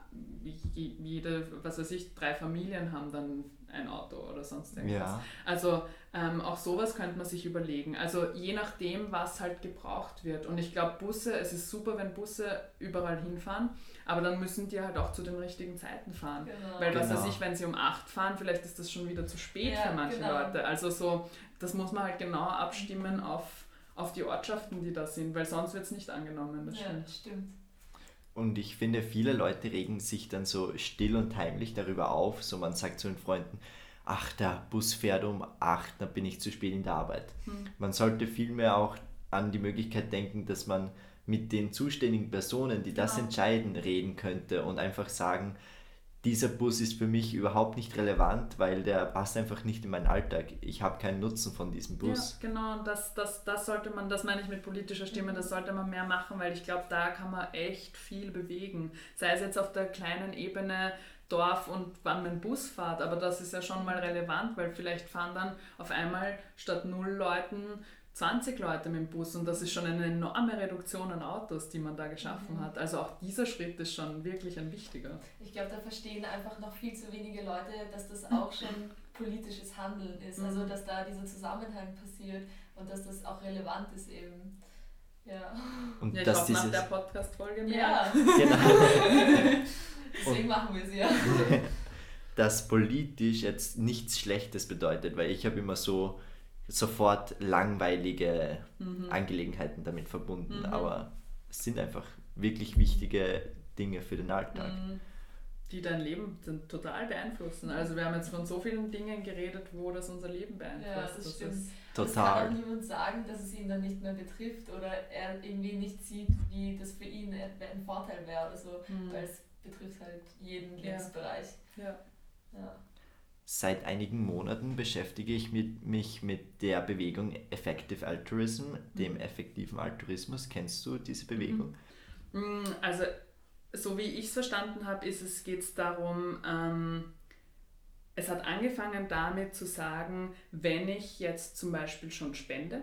jede, was weiß ich, drei Familien haben dann ein Auto oder sonst irgendwas. Ja. Also ähm, auch sowas könnte man sich überlegen. Also je nachdem, was halt gebraucht wird. Und ich glaube, Busse, es ist super, wenn Busse überall hinfahren, aber dann müssen die halt auch zu den richtigen Zeiten fahren. Genau. Weil was genau. weiß ich, wenn sie um 8 fahren, vielleicht ist das schon wieder zu spät ja, für manche genau. Leute. Also so, das muss man halt genau abstimmen auf auf die Ortschaften, die da sind, weil sonst wird es nicht angenommen. Das ja, stimmt. stimmt. Und ich finde, viele Leute regen sich dann so still und heimlich darüber auf. So man sagt zu den Freunden, ach, der Bus fährt um 8, dann bin ich zu spät in der Arbeit. Hm. Man sollte vielmehr auch an die Möglichkeit denken, dass man mit den zuständigen Personen, die das genau. entscheiden, reden könnte und einfach sagen, dieser Bus ist für mich überhaupt nicht relevant, weil der passt einfach nicht in meinen Alltag. Ich habe keinen Nutzen von diesem Bus. Ja, genau, das, das, das sollte man, das meine ich mit politischer Stimme, das sollte man mehr machen, weil ich glaube, da kann man echt viel bewegen. Sei es jetzt auf der kleinen Ebene, Dorf und wann mein Bus fährt. Aber das ist ja schon mal relevant, weil vielleicht fahren dann auf einmal statt null Leuten 20 Leute mit dem Bus und das ist schon eine enorme Reduktion an Autos, die man da geschaffen mhm. hat. Also auch dieser Schritt ist schon wirklich ein wichtiger. Ich glaube, da verstehen einfach noch viel zu wenige Leute, dass das *laughs* auch schon politisches Handeln ist. Also mhm. dass da dieser Zusammenhang passiert und dass das auch relevant ist eben. Ja. Und ja, ich dass hoffe, nach der Podcast-Folge mehr. Ja. *laughs* Genau. *laughs* Deswegen machen wir sie ja. dass politisch jetzt nichts Schlechtes bedeutet, weil ich habe immer so sofort langweilige mhm. Angelegenheiten damit verbunden, mhm. aber es sind einfach wirklich wichtige Dinge für den Alltag. Mhm. Die dein Leben total beeinflussen. Also wir haben jetzt von so vielen Dingen geredet, wo das unser Leben beeinflusst. Ja, das, das stimmt. total. Das kann auch niemand sagen, dass es ihn dann nicht mehr betrifft oder er irgendwie nicht sieht, wie das für ihn ein Vorteil wäre oder so, mhm. weil es betrifft halt jeden Lebensbereich. Ja. ja. Seit einigen Monaten beschäftige ich mich mit der Bewegung Effective Altruism, dem mhm. effektiven Altruismus. Kennst du diese Bewegung? Mhm. Mm, also, so wie ich es verstanden habe, ist es, geht es darum, ähm, es hat angefangen damit zu sagen, wenn ich jetzt zum Beispiel schon spende,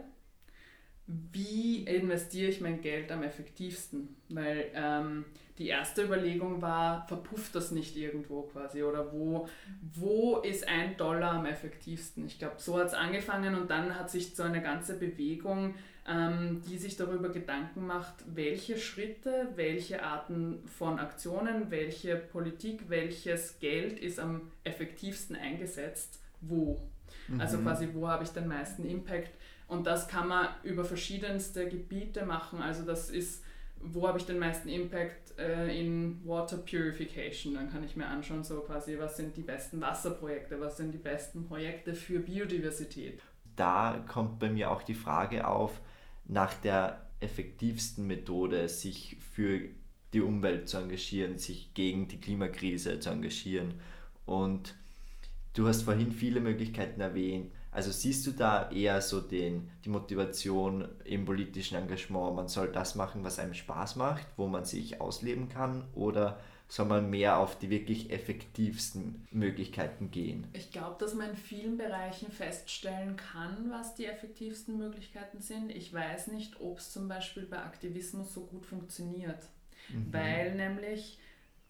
wie investiere ich mein Geld am effektivsten? Weil ähm, die erste Überlegung war, verpufft das nicht irgendwo quasi oder wo, wo ist ein Dollar am effektivsten? Ich glaube, so hat es angefangen und dann hat sich so eine ganze Bewegung, ähm, die sich darüber Gedanken macht, welche Schritte, welche Arten von Aktionen, welche Politik, welches Geld ist am effektivsten eingesetzt, wo. Also mhm. Also quasi, wo habe ich den meisten Impact? Und das kann man über verschiedenste Gebiete machen. Also das ist, wo habe ich den meisten Impact äh, in Water Purification? Dann kann ich mir anschauen, so quasi, was sind die besten Wasserprojekte, was sind die besten Projekte für Biodiversität. Da kommt bei mir auch die Frage auf, nach der effektivsten Methode, sich für die Umwelt zu engagieren, sich gegen die Klimakrise zu engagieren. Und du hast vorhin viele Möglichkeiten erwähnt. Also siehst du da eher so den, die Motivation im politischen Engagement, man soll das machen, was einem Spaß macht, wo man sich ausleben kann, oder soll man mehr auf die wirklich effektivsten Möglichkeiten gehen? Ich glaube, dass man in vielen Bereichen feststellen kann, was die effektivsten Möglichkeiten sind. Ich weiß nicht, ob es zum Beispiel bei Aktivismus so gut funktioniert, mhm. weil nämlich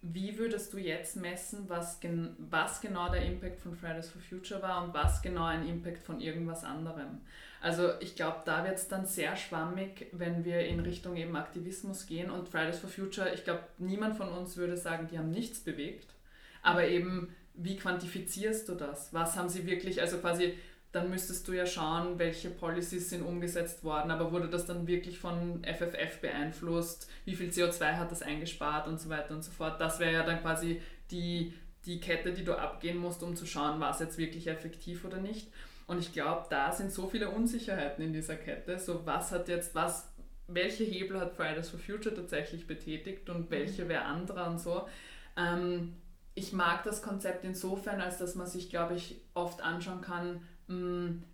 wie würdest du jetzt messen, was, gen was genau der Impact von Fridays for Future war und was genau ein Impact von irgendwas anderem? Also ich glaube, da wird es dann sehr schwammig, wenn wir in Richtung eben Aktivismus gehen und Fridays for Future, ich glaube, niemand von uns würde sagen, die haben nichts bewegt, aber eben, wie quantifizierst du das? Was haben sie wirklich, also quasi dann müsstest du ja schauen, welche Policies sind umgesetzt worden, aber wurde das dann wirklich von FFF beeinflusst, wie viel CO2 hat das eingespart und so weiter und so fort. Das wäre ja dann quasi die, die Kette, die du abgehen musst, um zu schauen, war es jetzt wirklich effektiv oder nicht. Und ich glaube, da sind so viele Unsicherheiten in dieser Kette. So, was hat jetzt, was, welche Hebel hat Fridays for Future tatsächlich betätigt und welche wer anderer und so. Ähm, ich mag das Konzept insofern, als dass man sich, glaube ich, oft anschauen kann,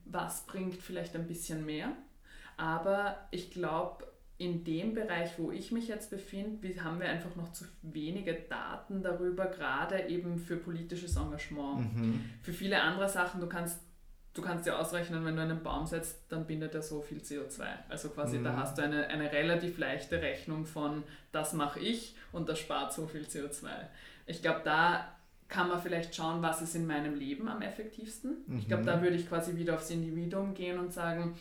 was bringt vielleicht ein bisschen mehr. Aber ich glaube, in dem Bereich, wo ich mich jetzt befinde, haben wir einfach noch zu wenige Daten darüber, gerade eben für politisches Engagement. Mhm. Für viele andere Sachen, du kannst, du kannst ja ausrechnen, wenn du einen Baum setzt, dann bindet er so viel CO2. Also quasi mhm. da hast du eine, eine relativ leichte Rechnung von, das mache ich und das spart so viel CO2. Ich glaube, da kann man vielleicht schauen, was ist in meinem Leben am effektivsten. Mhm. Ich glaube, da würde ich quasi wieder aufs Individuum gehen und sagen,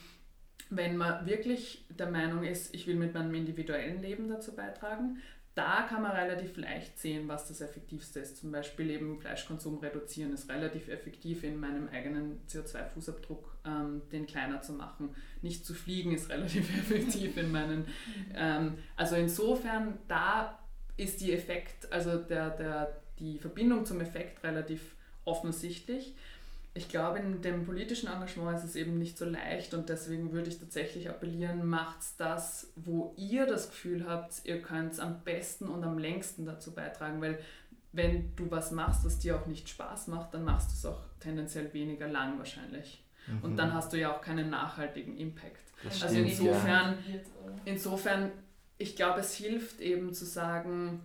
wenn man wirklich der Meinung ist, ich will mit meinem individuellen Leben dazu beitragen, da kann man relativ leicht sehen, was das Effektivste ist. Zum Beispiel eben Fleischkonsum reduzieren ist relativ effektiv in meinem eigenen CO2-Fußabdruck, ähm, den kleiner zu machen. Nicht zu fliegen ist *laughs* relativ effektiv in meinen. Ähm, also insofern, da ist die Effekt, also der, der, die Verbindung zum Effekt relativ offensichtlich. Ich glaube, in dem politischen Engagement ist es eben nicht so leicht und deswegen würde ich tatsächlich appellieren, macht das, wo ihr das Gefühl habt, ihr könnt am besten und am längsten dazu beitragen, weil wenn du was machst, was dir auch nicht Spaß macht, dann machst du es auch tendenziell weniger lang wahrscheinlich. Mhm. Und dann hast du ja auch keinen nachhaltigen Impact. Das also stimmt, insofern, ja. insofern, ich glaube, es hilft eben zu sagen,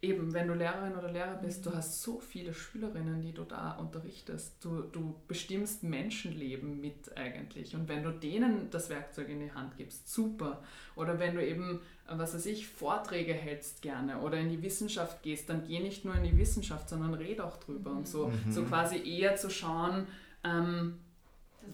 eben, wenn du Lehrerin oder Lehrer bist, du hast so viele Schülerinnen, die du da unterrichtest. Du, du bestimmst Menschenleben mit eigentlich. Und wenn du denen das Werkzeug in die Hand gibst, super. Oder wenn du eben, was weiß ich, Vorträge hältst gerne oder in die Wissenschaft gehst, dann geh nicht nur in die Wissenschaft, sondern red auch drüber. Und so, mhm. so quasi eher zu schauen, ähm,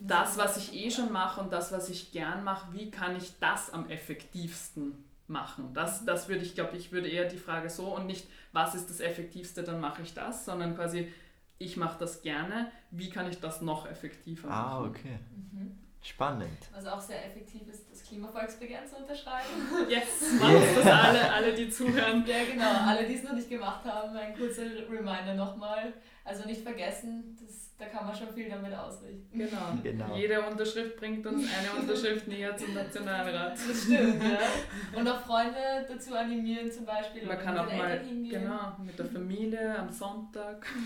das, was ich eh schon mache und das, was ich gern mache, wie kann ich das am effektivsten machen. Das, das würde ich, glaube ich, würde eher die Frage so und nicht, was ist das Effektivste, dann mache ich das, sondern quasi, ich mache das gerne, wie kann ich das noch effektiver ah, machen. Ah, okay. Mhm. Spannend. Was auch sehr effektiv ist, das Klimavolksbegehren zu unterschreiben. Yes, machen yeah. das *laughs* alle, alle, die zuhören. Ja, genau, alle, die es noch nicht gemacht haben, ein kurzer Reminder nochmal. Also nicht vergessen, das da kann man schon viel damit ausrichten. Genau. genau. Jede Unterschrift bringt uns eine Unterschrift näher zum Nationalrat. Das stimmt, ja. Und auch Freunde dazu animieren zum Beispiel. Man kann auch mal genau, mit der Familie am Sonntag. *laughs*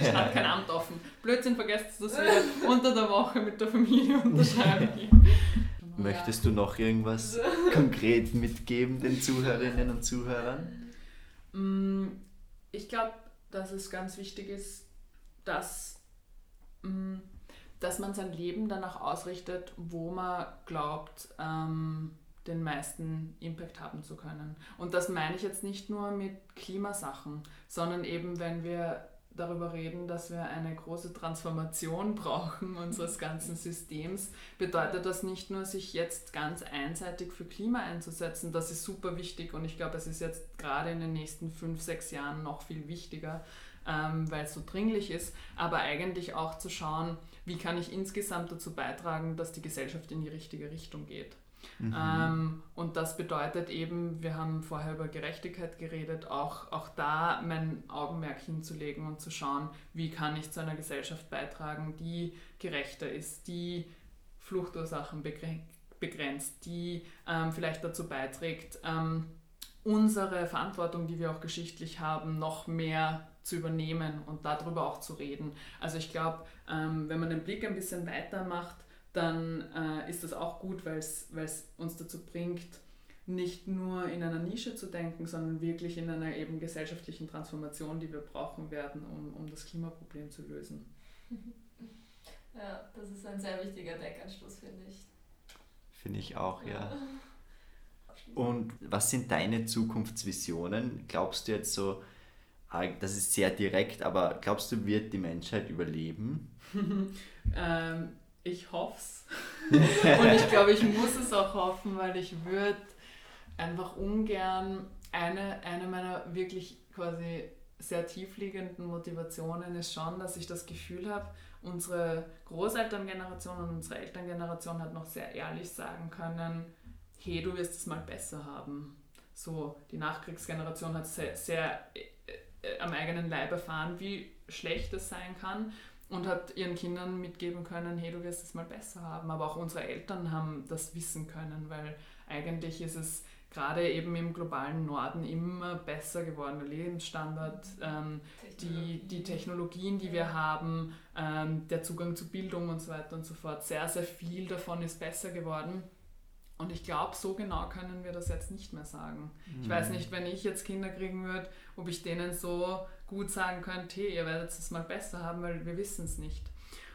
Ich habe kein Amt offen. Blödsinn, vergesst das wieder. *laughs* Unter der Woche mit der Familie *laughs* unterschreiben. Möchtest du noch irgendwas konkret mitgeben den Zuhörerinnen und Zuhörern? Mm, ich glaube, dass es ganz wichtig ist, dass Mm, dass man sein Leben danach ausrichtet, wo man glaubt, ähm, den meisten Impact haben zu können. Und das meine ich jetzt nicht nur mit Klimasachen, sondern eben, wenn wir darüber reden, dass wir eine große Transformation *laughs* brauchen unseres ganzen Systems, bedeutet das nicht nur, sich jetzt ganz einseitig für Klima einzusetzen. Das ist super wichtig und ich glaube, es ist jetzt gerade in den nächsten fünf, sechs Jahren noch viel wichtiger, ähm, weil es so dringlich ist, aber eigentlich auch zu schauen, wie kann ich insgesamt dazu beitragen, dass die Gesellschaft in die richtige Richtung geht. Mhm. Ähm, und das bedeutet eben, wir haben vorher über Gerechtigkeit geredet, auch, auch da mein Augenmerk hinzulegen und zu schauen, wie kann ich zu einer Gesellschaft beitragen, die gerechter ist, die Fluchtursachen begrenzt, die ähm, vielleicht dazu beiträgt, ähm, unsere Verantwortung, die wir auch geschichtlich haben, noch mehr zu übernehmen und darüber auch zu reden. Also ich glaube, ähm, wenn man den Blick ein bisschen weiter macht, dann äh, ist das auch gut, weil es uns dazu bringt, nicht nur in einer Nische zu denken, sondern wirklich in einer eben gesellschaftlichen Transformation, die wir brauchen werden, um, um das Klimaproblem zu lösen. Ja, das ist ein sehr wichtiger Denkanstoß, finde ich. Finde ich auch, ja. ja. Und was sind deine Zukunftsvisionen? Glaubst du jetzt so, Ah, das ist sehr direkt, aber glaubst du, wird die Menschheit überleben? *laughs* ähm, ich hoffe es. *laughs* Und ich glaube, ich muss es auch hoffen, weil ich würde einfach ungern, eine, eine meiner wirklich quasi sehr tiefliegenden Motivationen ist schon, dass ich das Gefühl habe, unsere Großelterngeneration und unsere Elterngeneration hat noch sehr ehrlich sagen können, hey, du wirst es mal besser haben. So, die Nachkriegsgeneration hat sehr, sehr äh, am eigenen Leib erfahren, wie schlecht es sein kann und hat ihren Kindern mitgeben können, hey, du wirst es mal besser haben. Aber auch unsere Eltern haben das wissen können, weil eigentlich ist es gerade eben im globalen Norden immer besser geworden, der Lebensstandard, ähm, die, die Technologien, die wir haben, ähm, der Zugang zu Bildung und so weiter und so fort. Sehr, sehr viel davon ist besser geworden. Und ich glaube, so genau können wir das jetzt nicht mehr sagen. Mhm. Ich weiß mhm. nicht, wenn ich jetzt Kinder kriegen würde, ob ich denen so gut sagen könnte, hey, ihr werdet es mal besser haben, weil wir wissen es nicht.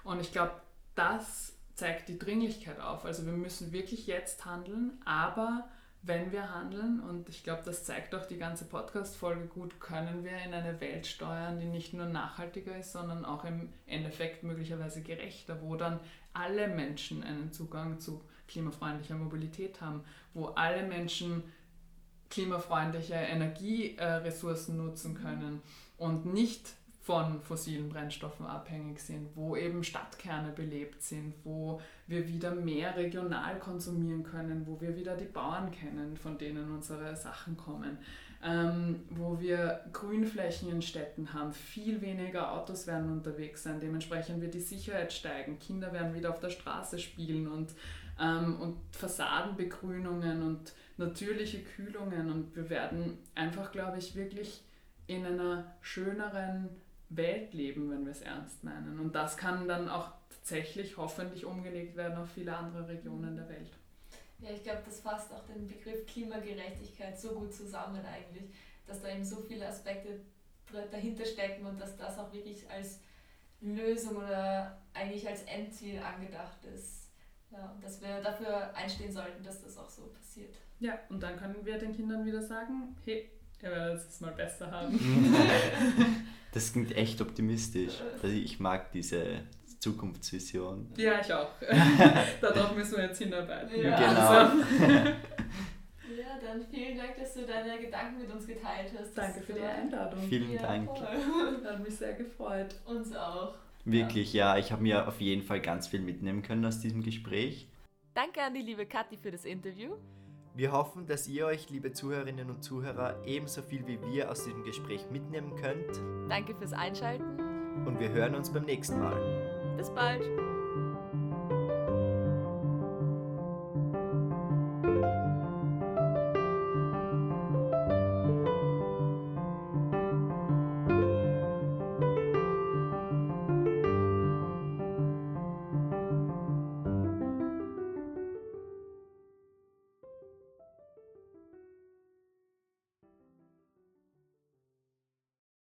Und ich glaube, das zeigt die Dringlichkeit auf. Also wir müssen wirklich jetzt handeln, aber wenn wir handeln, und ich glaube, das zeigt auch die ganze Podcast-Folge gut, können wir in eine Welt steuern, die nicht nur nachhaltiger ist, sondern auch im Endeffekt möglicherweise gerechter, wo dann alle Menschen einen Zugang zu klimafreundlicher Mobilität haben, wo alle Menschen klimafreundliche Energieressourcen nutzen können und nicht von fossilen Brennstoffen abhängig sind, wo eben Stadtkerne belebt sind, wo wir wieder mehr regional konsumieren können, wo wir wieder die Bauern kennen, von denen unsere Sachen kommen, ähm, wo wir Grünflächen in Städten haben, viel weniger Autos werden unterwegs sein, dementsprechend wird die Sicherheit steigen, Kinder werden wieder auf der Straße spielen und ähm, und Fassadenbegrünungen und natürliche Kühlungen und wir werden einfach, glaube ich, wirklich in einer schöneren Welt leben, wenn wir es ernst meinen. Und das kann dann auch tatsächlich hoffentlich umgelegt werden auf viele andere Regionen der Welt. Ja, ich glaube, das fasst auch den Begriff Klimagerechtigkeit so gut zusammen eigentlich. dass da eben so viele Aspekte dahinter stecken und dass das auch wirklich als Lösung oder eigentlich als Endziel angedacht ist. Ja, und dass wir dafür einstehen sollten, dass das auch so passiert. Ja, und dann können wir den Kindern wieder sagen, hey, ihr werdet es mal besser haben. *laughs* das klingt echt optimistisch. Also ich mag diese Zukunftsvision. Ja, ich auch. *laughs* Darauf müssen wir jetzt hinarbeiten. Ja. Genau. Also. *laughs* Ja, dann vielen Dank, dass du deine Gedanken mit uns geteilt hast. Danke für die Einladung. Vielen ja, Dank. Voll. Hat mich sehr gefreut. Uns auch. Wirklich, ja. Ich habe mir auf jeden Fall ganz viel mitnehmen können aus diesem Gespräch. Danke an die liebe Kathi für das Interview. Wir hoffen, dass ihr euch, liebe Zuhörerinnen und Zuhörer, ebenso viel wie wir aus diesem Gespräch mitnehmen könnt. Danke fürs Einschalten. Und wir hören uns beim nächsten Mal. Bis bald.